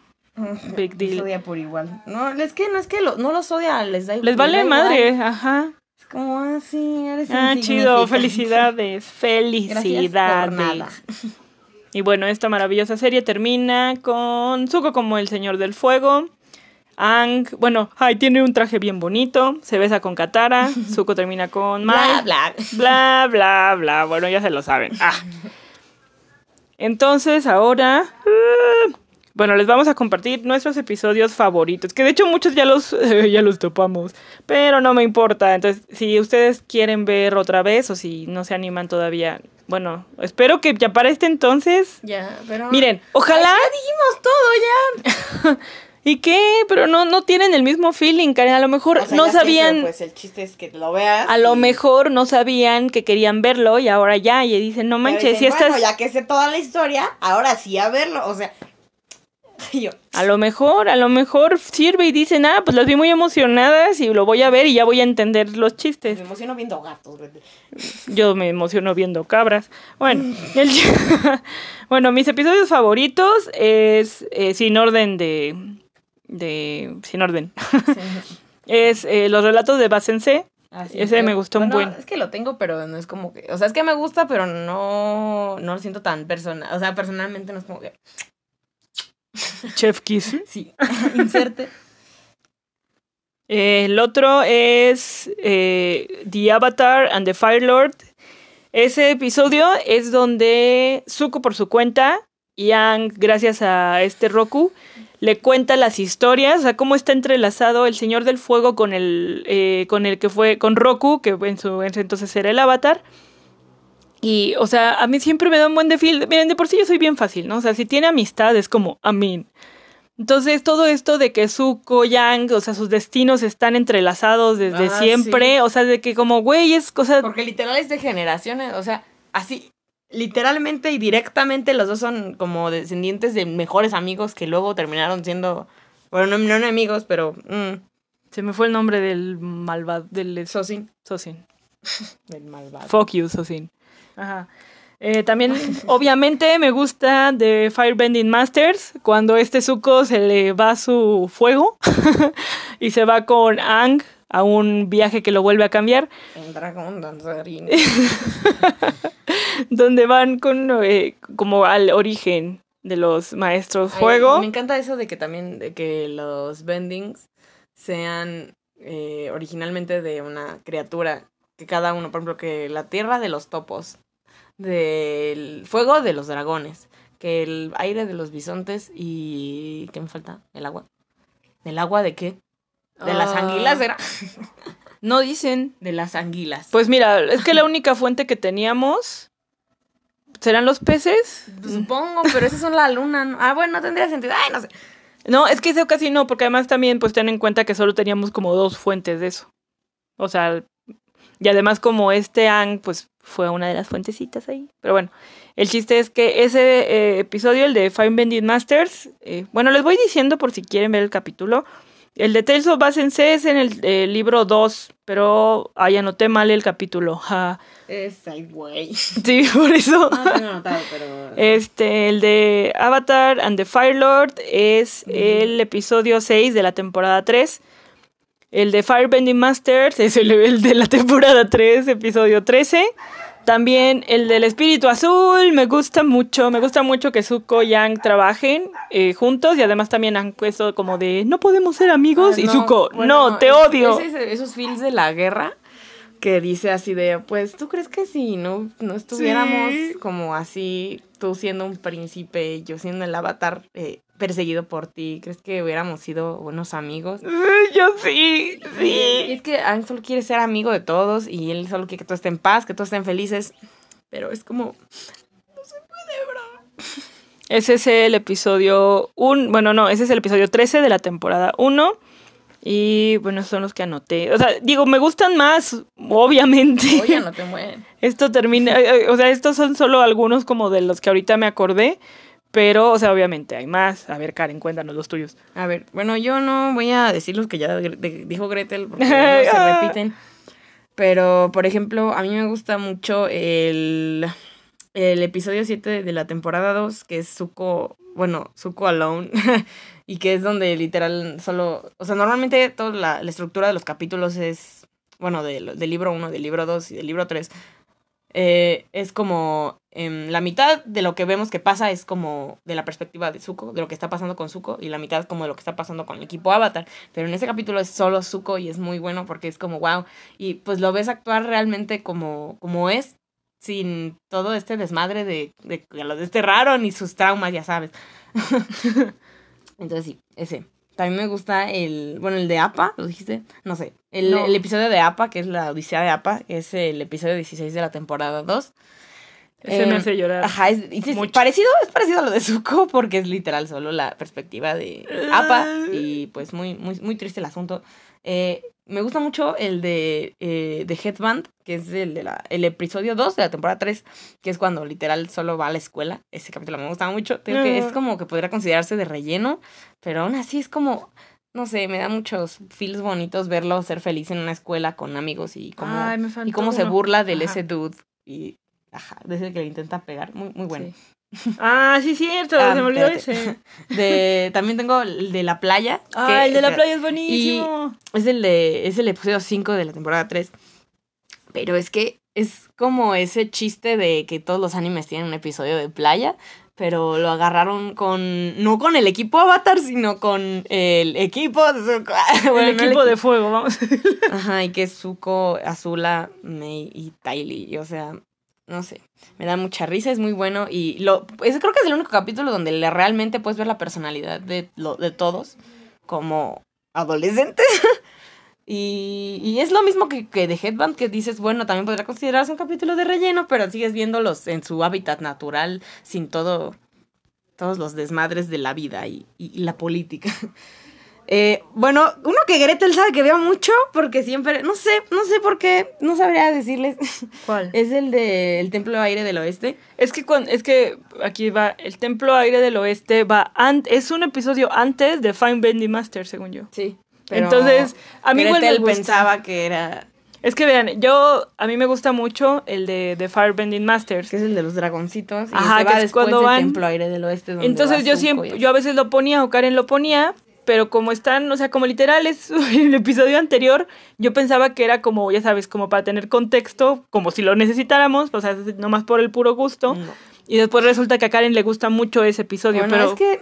Big deal. Los odia por igual. No, es que no es que lo- no los odia, les da Les les vale madre, igual. ajá. Es como, ah, sí, eres Ah, chido, felicidades, felicidades. nada. Y bueno, esta maravillosa serie termina con Zuko como el señor del fuego. Ang, bueno, ay, tiene un traje bien bonito, se besa con Katara, Zuko termina con Mai. Bla, bla. Bla, bla, bla. Bueno, ya se lo saben. Ah. Entonces, ahora. uh, bueno, les vamos a compartir nuestros episodios favoritos. Que de hecho muchos ya los, ya los topamos. Pero no me importa. Entonces, si ustedes quieren ver otra vez o si no se animan todavía. Bueno, espero que ya para este entonces. Ya, pero. Miren, ojalá. Ya dijimos todo, ya. ¿Y qué? Pero no, no tienen el mismo feeling, Karen. A lo mejor O sea, no sé, sabían. pues el chiste es que lo veas. A lo mejor no sabían que querían verlo y ahora ya. Y dicen, no manches, dicen, si estás. Bueno, ya que sé toda la historia, ahora sí a verlo. O sea. Yo. A lo mejor, a lo mejor sirve y dicen, ah, pues las vi muy emocionadas y lo voy a ver y ya voy a entender los Me chistes. emociono viendo gatos. Yo me emociono viendo cabras. Bueno, el- bueno mis episodios favoritos es eh, sin orden de... de sin orden. es eh, los relatos de Basense. Así Ese que- me gustó un buen. Es que lo tengo, pero no es como que. O sea, es que me gusta, pero no, no lo siento tan personal. O sea, personalmente no es como que. Chef Kiss. Sí, inserte. Eh, el otro es eh, The Avatar and the Fire Lord. Ese episodio es donde Zuko por su cuenta y Aang, gracias a este Roku, le cuenta las historias, o sea, cómo está entrelazado el Señor del Fuego con el, eh, con el que fue, con Roku, que en su en entonces era el Avatar. Y, o sea, a mí siempre me da un buen de feel. Miren, de por sí yo soy bien fácil, ¿no? O sea, si tiene amistad es como, a mí. Entonces, todo esto de que Zuko, Yang, o sea, sus destinos están entrelazados desde Ah, siempre, sí. o sea, de que como, güey, es cosa... Porque literal es de generaciones. O sea, así. Literalmente y directamente los dos son como descendientes de mejores amigos que luego terminaron siendo. Bueno, no, no enemigos, pero. mm, Se me fue el nombre del malvado, del Sosin. Sosin. Del malvado. Fuck you, Sosin. Ajá. Eh, también, obviamente, me gusta de Firebending Masters, cuando este Zuko se le va su fuego y se va con Ang a un viaje que lo vuelve a cambiar, El dragón danzarín. donde van con eh, como al origen de los maestros Ay, fuego. Me encanta eso de que también de que los bendings sean eh, originalmente de una criatura. Que cada uno, por ejemplo, que la tierra de los topos, del fuego de los dragones, que el aire de los bisontes y... ¿Qué me falta? ¿El agua? ¿El agua de qué? De las Ah. anguilas era. No dicen. De las anguilas. Pues mira, es que la única fuente que teníamos serán los peces. Supongo, pero esas son la luna. ¿no? Ah, bueno, tendría sentido. Ay, no sé. No, es que eso casi no, porque además también pues ten en cuenta que solo teníamos como dos fuentes de eso. O sea, y además como este Ang pues fue una de las fuentecitas ahí. Pero bueno, el chiste es que ese eh, episodio, el de Fine Bending Masters, eh, bueno, les voy diciendo por si quieren ver el capítulo. El de Tales of Basense es en el eh, libro 2, pero ahí anoté mal el capítulo. ja. Es ay, güey. Sí, por eso. No lo tengo anotado, pero. Este, el de Avatar and the Fire Lord es el episodio 6 de la temporada 3. El de Firebending Masters es el, el de la temporada 3, episodio 13. También el del Espíritu Azul, me gusta mucho, me gusta mucho que Zuko y Yang trabajen eh, juntos y además también han puesto como de no podemos ser amigos Ah, y no, Zuko, bueno, no, te es- odio. es esos feels de la guerra que dice así de, pues, ¿tú crees que si no, no estuviéramos Sí. como así, tú siendo un príncipe yo siendo el avatar eh, perseguido por ti, crees que hubiéramos sido buenos amigos? Yo sí, Y sí. es que Aang solo quiere ser amigo de todos y él solo quiere que todos estén en paz, que todos estén felices, pero es como, Ese es el episodio 1, bueno, no, ese es el episodio 13 de la temporada 1. Y bueno, son los que anoté. O sea, digo, me gustan más, obviamente. oye, no te mueren. Esto termina, eh, eh, o sea, estos son solo algunos como de los que ahorita me acordé. Pero, o sea, obviamente hay más. A ver, Karen, cuéntanos los tuyos. A ver, bueno, yo no voy a decir los que ya de- dijo Gretel porque luego se repiten. Pero, por ejemplo, a mí me gusta mucho el, el episodio 7 de la temporada 2, que es Zuko, bueno, Zuko Alone, y que es donde literal solo, o sea, normalmente toda la, la estructura de los capítulos es, bueno, del, del libro 1, del libro 2 y del libro 3, eh, es como em, la mitad de lo que vemos que pasa es como de la perspectiva de Zuko, de lo que está pasando con Zuko, y la mitad como de lo que está pasando con el equipo Avatar. Pero en ese capítulo es solo Zuko y es muy bueno porque es como wow. Y pues lo ves actuar realmente como, como es, sin todo este desmadre de, de que lo desterraron y sus traumas, ya sabes. Entonces sí, ese. También me gusta el, bueno, el de APA, ¿lo dijiste? No sé. El, No. el episodio de APA, que es la Odisea de APA, es el episodio 16 de la temporada 2. Ese me Eh, hace llorar. Ajá, es, parecido, es parecido a lo de Zuko porque es literal solo la perspectiva de APA y pues muy, muy, muy triste el asunto. Eh, me gusta mucho el de, eh, de Headband, que es el, de la, el episodio 2 de la temporada 3, que es cuando literal solo va a la escuela. Ese capítulo me gusta mucho. Tengo que Ah. es como que podría considerarse de relleno, pero aún así es como, no sé, me da muchos feels bonitos verlo ser feliz en una escuela con amigos y Ay, me y cómo se burla del Ajá. ese dude y ajá, desde que le intenta pegar, muy muy bueno. Sí. Ah, sí, cierto, Ah, se me olvidó espérate. ese. De también tengo el de la playa. Ah, el de la playa es buenísimo. es el de es el episodio 5 de la temporada 3. Pero es que es como ese chiste de que todos los animes tienen un episodio de playa, pero lo agarraron con no con el equipo Avatar, sino con el equipo. Bueno, el no equipo de fuego, vamos. Ajá, y que es Zuko, Azula, Mei y Tylee. O sea, no sé. Me da mucha risa, es muy bueno. Y lo, ese creo que es el único capítulo donde le- realmente puedes ver la personalidad de, lo, de todos como adolescentes. y, es lo mismo que, que de Headband, que dices, bueno, también podría considerarse un capítulo de relleno, pero sigues viéndolos en su hábitat natural, sin todo, todos los desmadres de la vida y la política. Eh, bueno, uno que Gretel sabe que veo mucho, porque siempre, no sé, no sé por qué, no sabría decirles. ¿Cuál? Es el de El Templo Aire del Oeste. Es que cuan- es que aquí va el Templo Aire del Oeste va an- es un episodio antes de Fine Bending Master, según yo. Sí. Entonces, a mí igual me Gretel gusta. pensaba que era, Es que vean, yo a mí me gusta mucho el de, de Firebending Masters. que es el de los dragoncitos. Y Ajá, que va es cuando de van- Templo Aire del Oeste. donde Entonces yo siempre, yo a veces lo ponía o Karen lo ponía, pero como están, o sea, como literal es el episodio anterior, yo pensaba que era como, ya sabes, como para tener contexto, como si lo necesitáramos, o sea, nomás por el puro gusto. No. Y después resulta que a Karen le gusta mucho ese episodio, Bueno, pero es que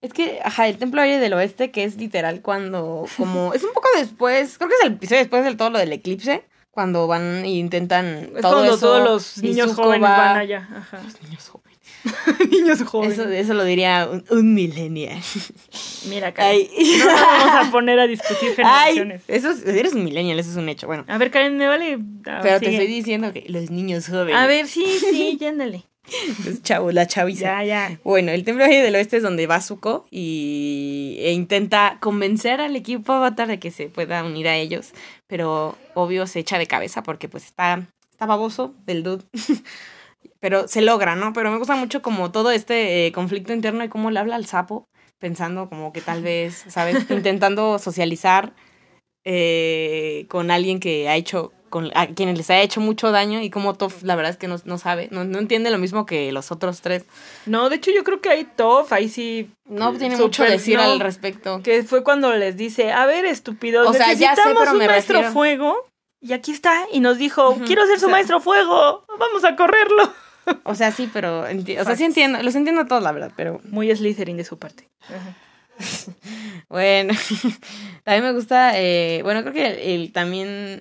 es que ajá, el Templo Aire del Oeste que es literal cuando como es un poco después, creo que es el episodio después del todo lo del eclipse, cuando van e intentan es todo cuando eso, todos los niños jóvenes va- van allá. Ajá. Los niños jóvenes. niños jóvenes. Eso, eso lo diría un, un millennial. Mira, Karen. Ay. No nos vamos a poner a discutir Ay, generaciones. eso es- eres un millennial, eso es un hecho. Bueno, A ver, Karen, me vale. Ah, pero te estoy diciendo que los niños jóvenes. A ver, sí, sí, ya ándale. Los chavos, la chaviza. Ya, ya. Bueno, el Templo del Oeste es donde va Zuko y e intenta convencer al equipo Avatar de que se pueda unir a ellos, pero obvio se echa de cabeza porque pues está, está baboso del dude. Pero se logra, ¿no? Pero me gusta mucho como todo este eh, conflicto interno y cómo le habla al sapo, pensando como que tal vez, ¿sabes? Intentando socializar eh, con alguien que ha hecho, con, a quienes les ha hecho mucho daño y como Toph la verdad es que no, no sabe, no, no entiende lo mismo que los otros tres. No, de hecho yo creo que ahí Toff, ahí sí... No tiene súper- mucho que decir no, al respecto. Que fue cuando les dice, a ver, estúpidos, O sea, ya sé, necesitamos pero un me maestro refiero- fuego. Y aquí está, y nos dijo, quiero ser su o sea- maestro fuego, vamos a correrlo. O sea, sí, pero o sea, sí entiendo, los entiendo a todos, la verdad, pero Muy Slytherin de su parte. bueno. también me gusta, eh, bueno, creo que el, el también,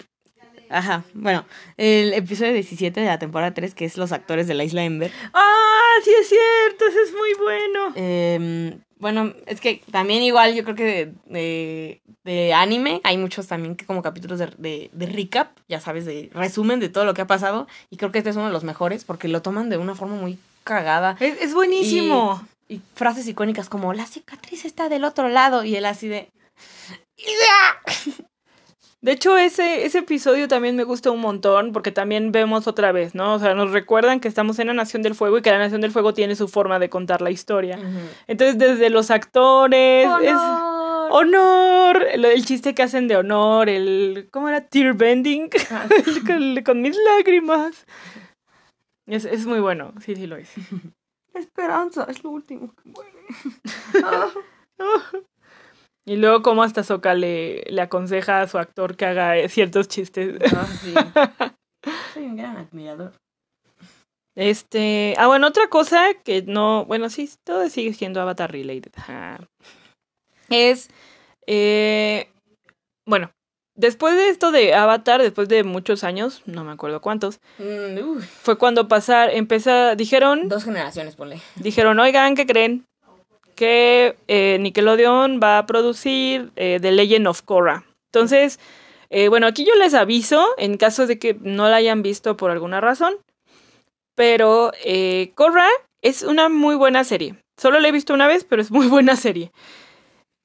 ajá, bueno, el episodio 17 de la temporada 3, que es los actores de la isla Ember. Ah, sí es cierto, ese es muy bueno. Eh, bueno, es que también igual yo creo que de, de, de anime hay muchos también que como capítulos de, de, de recap, ya sabes, de resumen de todo lo que ha pasado. Y creo que este es uno de los mejores porque lo toman de una forma muy cagada. Es, es buenísimo. Y frases icónicas como la cicatriz está del otro lado y él así de... De hecho, ese, ese episodio también me gusta un montón porque también vemos otra vez, ¿no? O sea, nos recuerdan que estamos en la Nación del Fuego y que la Nación del Fuego tiene su forma de contar la historia. Entonces, desde los actores... es- Honor. honor, el, el chiste que hacen de honor, el, ¿cómo era? Tear bending, Ah, con, con mis lágrimas. Es, es muy bueno, sí, sí lo es. Esperanza, es lo último que muere. Y luego como hasta Soka le, le aconseja a su actor que haga eh, ciertos chistes. Ah, sí. Soy un gran admirador. Este, ah, bueno, otra cosa que no, bueno, sí, todo sigue siendo Avatar related. ajá. Es, eh, bueno, después de esto de Avatar, después de muchos años, no me acuerdo cuántos, Mm, fue cuando pasar, empezó, dijeron, Dos generaciones, ponle. dijeron, oigan, ¿qué creen? Que eh, Nickelodeon va a producir eh, The Legend of Korra. Entonces, eh, bueno, aquí yo les aviso en caso de que no la hayan visto por alguna razón. Pero Korra es una muy buena serie. Solo la he visto una vez, pero es muy buena serie.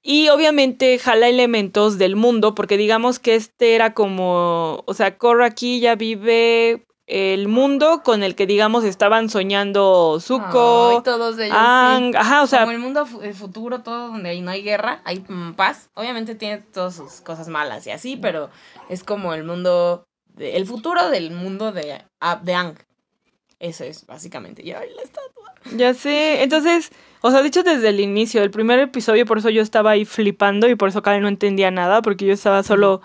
Y obviamente jala elementos del mundo, porque digamos que este era como, o sea, Korra aquí ya vive el mundo con el que digamos estaban soñando Zuko, todos ellos. Ang, sí. ajá, o sea, Como el mundo futuro, todo donde ahí no hay guerra, hay paz. Obviamente tiene todas sus cosas malas y así, pero es como el mundo, de- el futuro del mundo de, ah, de Ang. Eso es, básicamente. Y ay, la estatua. ya sé. Entonces, o sea, de hecho desde el inicio, el primer episodio, por eso yo estaba ahí flipando y por eso Karen no entendía nada, porque yo estaba solo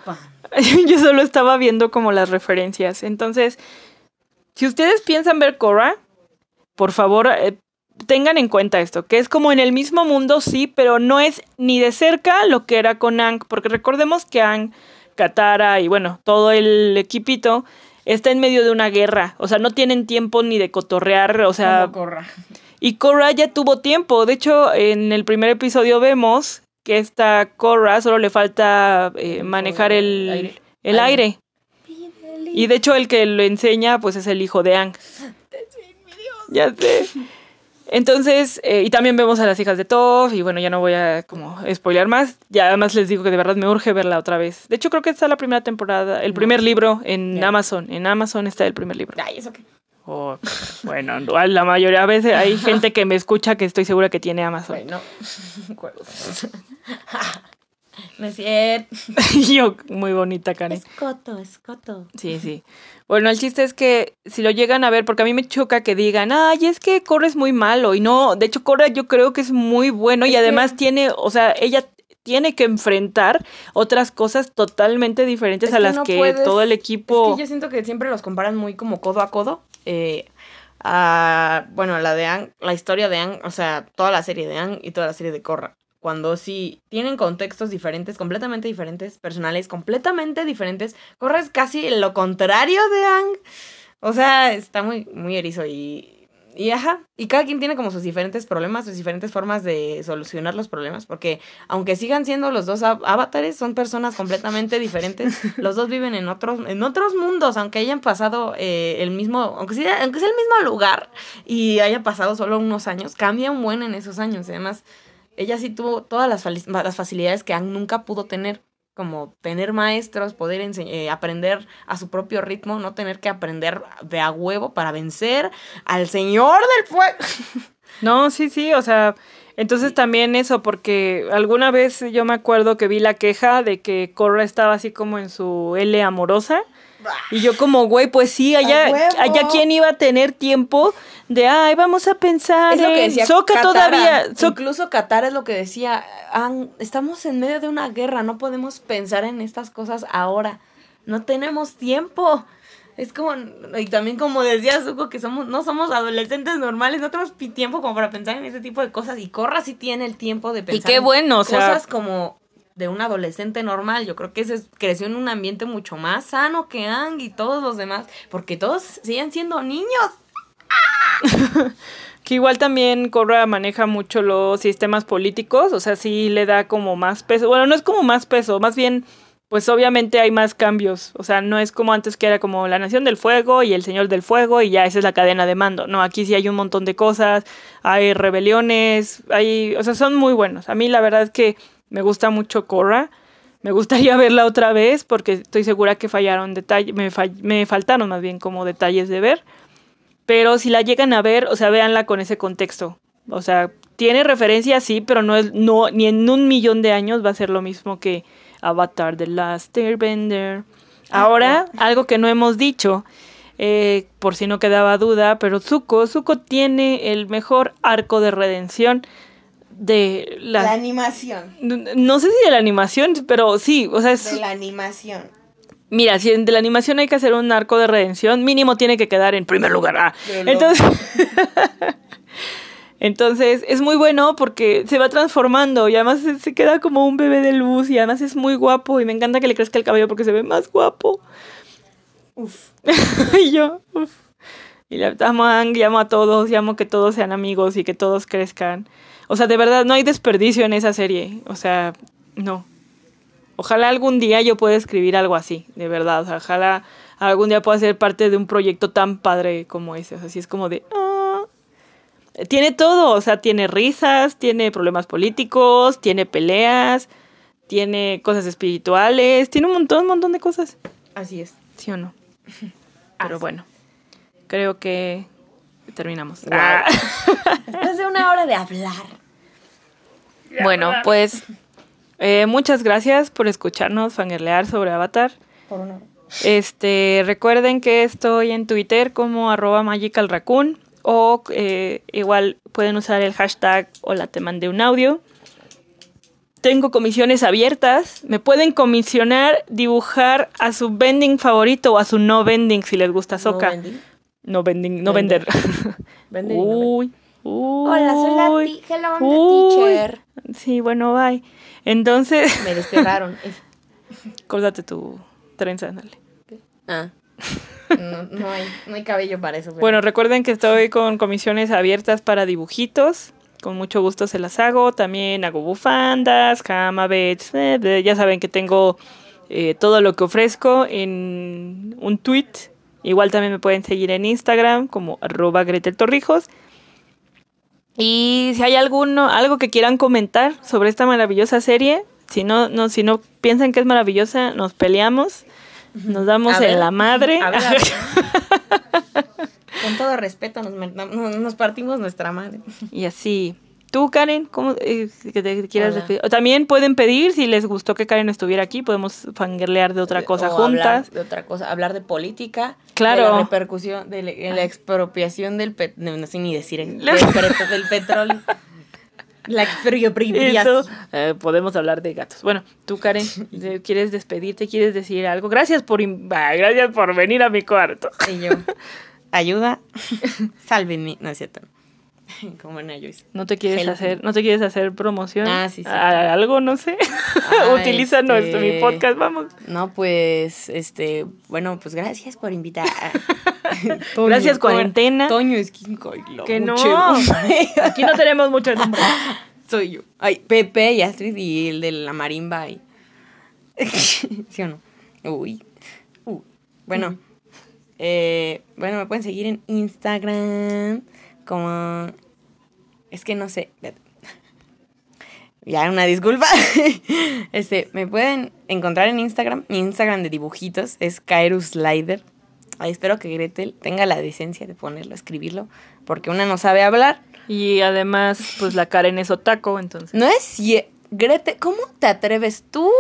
yo solo estaba viendo como las referencias. Entonces, si ustedes piensan ver Korra, por favor, eh, tengan en cuenta esto, que es como en el mismo mundo, sí, pero no es ni de cerca lo que era con Ang, porque recordemos que Ang, Katara y bueno, todo el equipito está en medio de una guerra, o sea, no tienen tiempo ni de cotorrear, o sea, corra. y Korra ya tuvo tiempo. De hecho, en el primer episodio vemos que esta Korra solo le falta eh, manejar el Aire. el Aire. aire. Y de hecho, el que lo enseña, pues es el hijo de Ang. Ya sé. Entonces, eh, y también vemos a las hijas de Toph, y bueno, ya no voy a como spoilear más. Ya además les digo que de verdad me urge verla otra vez. De hecho, creo que está la primera temporada, el primer libro en. Amazon. En Amazon está el primer libro. Ay, eso qué. Oh, bueno, no, la mayoría a veces hay gente que me escucha que estoy segura que tiene Amazon. Bueno. no es cierto. Yo, muy bonita, Karen. Escoto, escoto. Sí, sí. Bueno, el chiste es que si lo llegan a ver, porque a mí me choca que digan, ay, es que Corre es muy malo. Y no, de hecho, Corre yo creo que es muy bueno y Es que- además tiene, o sea, ella tiene que enfrentar otras cosas totalmente diferentes Es a que las no que puedes- todo el equipo... Es que yo siento que siempre los comparan muy como codo a codo. Eh, a, bueno, la de Ang, la historia de Ang, o sea, toda la serie de Ang y toda la serie de Korra. Cuando sí tienen contextos diferentes, completamente diferentes, personales completamente diferentes. Korra es casi lo contrario de Ang. O sea, está muy, muy erizo y, y ajá. Y cada quien tiene como sus diferentes problemas, sus diferentes formas de solucionar los problemas. Porque aunque sigan siendo los dos av- avatares, son personas completamente diferentes. Los dos viven en otros, en otros mundos, aunque hayan pasado eh, el mismo, aunque sea, aunque sea el mismo lugar y haya pasado solo unos años, cambia un buen en esos años. Además, ella sí tuvo todas las, facilidades que Ang nunca pudo tener. Como tener maestros, poder eh, aprender a su propio ritmo, no tener que aprender de a huevo para vencer al señor del fuego. No, sí, sí, o sea, entonces también eso, porque alguna vez yo me acuerdo que vi la queja de que Corra estaba así como en su L amorosa. Y yo como, güey, pues sí, allá, allá quién iba a tener tiempo de, ay, vamos a pensar Es lo que en decía Katara. todavía. Sok- Incluso Qatar es lo que decía, "Ang, estamos en medio de una guerra, no podemos pensar en estas cosas ahora. No tenemos tiempo. Es como, y también como decía Zuko, que somos, no somos adolescentes normales, no tenemos tiempo como para pensar en ese tipo de cosas. Y Corra sí tiene el tiempo de pensar qué en bueno, o sea- cosas como de un adolescente normal. Yo creo que es- creció en un ambiente mucho más sano que Ang y todos los demás, porque todos siguen siendo niños. Que igual también Corra maneja mucho los sistemas políticos, o sea, sí le da como más peso. Bueno, no es como más peso, más bien, pues obviamente hay más cambios. O sea, no es como antes que era como la Nación del Fuego y el Señor del Fuego y ya esa es la cadena de mando. No, aquí sí hay un montón de cosas, hay rebeliones, hay, o sea, son muy buenos. A mí la verdad es que me gusta mucho Corra. Me gustaría verla otra vez porque estoy segura que fallaron detalles, me, fall- me faltaron más bien como detalles de ver. Pero si la llegan a ver, o sea, véanla con ese contexto. O sea, tiene referencia, sí, pero no es, no, ni en un millón de años va a ser lo mismo que Avatar The Last Airbender. Ahora, algo que no hemos dicho. eh, por si no quedaba duda, pero Zuko, Zuko tiene el mejor arco de redención de la... La animación. No sé si de la animación, pero sí, o sea, es... De la animación. Mira, si de la animación hay que hacer un arco de redención, mínimo tiene que quedar en primer lugar. Ah, entonces... Entonces es muy bueno porque se va transformando y además se, se queda como un bebé de luz y además es muy guapo y me encanta que le crezca el cabello porque se ve más guapo. Uf. y yo, uf. Y le amo a Ang, y amo a todos, y amo que todos sean amigos y que todos crezcan. O sea, de verdad, no hay desperdicio en esa serie. O sea, no. Ojalá algún día yo pueda escribir algo así, de verdad. O sea, ojalá algún día pueda ser parte de un proyecto tan padre como ese. O sea, así es como de... ah. Tiene todo, o sea, tiene risas, tiene problemas políticos, tiene peleas, tiene cosas espirituales, tiene un montón, un montón de cosas. Así es. ¿Sí o no? Pero bueno, creo que terminamos. Wow. Ah. Después de una hora de hablar. Bueno, pues eh, muchas gracias por escucharnos fangirlear sobre Avatar. Por una hora. Este, recuerden que estoy en Twitter como arroba magicalraccoon o eh, igual pueden usar el hashtag hola te mandé un audio. Tengo comisiones abiertas. Me pueden comisionar dibujar a su vending favorito o a su no vending si les gusta Soca. ¿No? No vending, no Vender. vender. Uy, uy. Hola, soy la hello, uy. teacher. Sí, bueno, bye. Entonces, Me desterraron. córtate tu trenza, dale. ah. No, no hay, no hay cabello para eso. pero- Bueno, recuerden que estoy con comisiones abiertas para dibujitos. Con mucho gusto se las hago. También hago bufandas, camabets. eh, ya saben que tengo eh, todo lo que ofrezco en un tweet. Igual también me pueden seguir en Instagram como arroba Gretel Torrijos. Y si hay alguno, algo que quieran comentar sobre esta maravillosa serie, si no, no, si no piensan que es maravillosa, nos peleamos, nos damos ver, en la madre. a ver, a ver. Con todo respeto, nos, nos partimos nuestra madre. Y así. Tú, Karen, ¿cómo eh, que te quieras Hola. despedir? O también pueden pedir, si les gustó que Karen estuviera aquí, podemos fangirlear de otra cosa O juntas. de otra cosa, hablar de política. Claro. De la repercusión, de la, de la expropiación del petróleo. No sé ni decir. en- del, del petróleo. La expropiación. eh, podemos hablar de gatos. Bueno, tú, Karen, ¿te- ¿quieres despedirte? ¿Quieres decir algo? Gracias por, gracias por venir a mi cuarto. Y yo, ayuda, sálvenme. No es cierto. Como en Joyce. ¿No te quieres Help. hacer, no te quieres hacer promoción? Ah, sí, sí. ¿A algo, no sé. Ah, Utiliza este- nuestro mi podcast, vamos. No, pues, este, bueno, pues gracias por invitar. Gracias, cuarentena. Toño es la Que no. Aquí no tenemos mucho nombre. Soy yo. Ay, Pepe y Astrid y el de la marimba. Y... ¿Sí o no? Uy. Uh. Bueno. eh, bueno, me pueden seguir en Instagram como... Es que no sé. Ya, una disculpa. Este, me pueden encontrar en Instagram. Mi Instagram de dibujitos es Kairus Slider. Ay, espero que Gretel tenga la decencia de ponerlo, escribirlo, porque una no sabe hablar. Y además, pues la Karen es otaco, entonces. No es. Gretel, ¿cómo te atreves tú,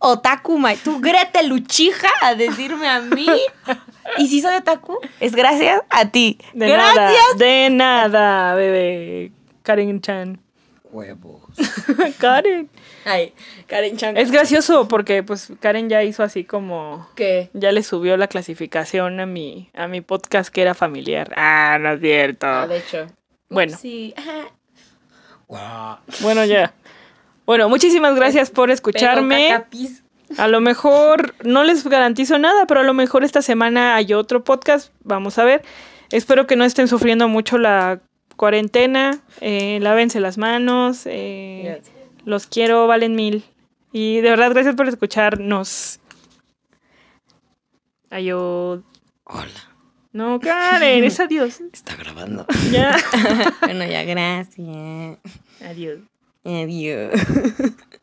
Otaku Mai, tú, Gretel Luchija, a decirme a mí? Y si soy otaku, es gracias a ti. De gracias. nada, de nada, bebé. Karen Chan. Huevos. Karen. Ay, Karen Chan. Es gracioso porque pues Karen ya hizo así como que ya le subió la clasificación a mi a mi podcast que era familiar. Ah, no es cierto. de hecho. Bueno, Sí. bueno ya. Bueno, muchísimas gracias por escucharme. A lo mejor no les garantizo nada, pero a lo mejor esta semana hay otro podcast. Vamos a ver. Espero que no estén sufriendo mucho la cuarentena. Eh, lávense las manos. eh, Gracias. los quiero, valen mil. Y de verdad, gracias por escucharnos. Adiós. Hola. No, Karen, es adiós. Está grabando. Ya. Bueno, ya, gracias. Adiós. Adiós.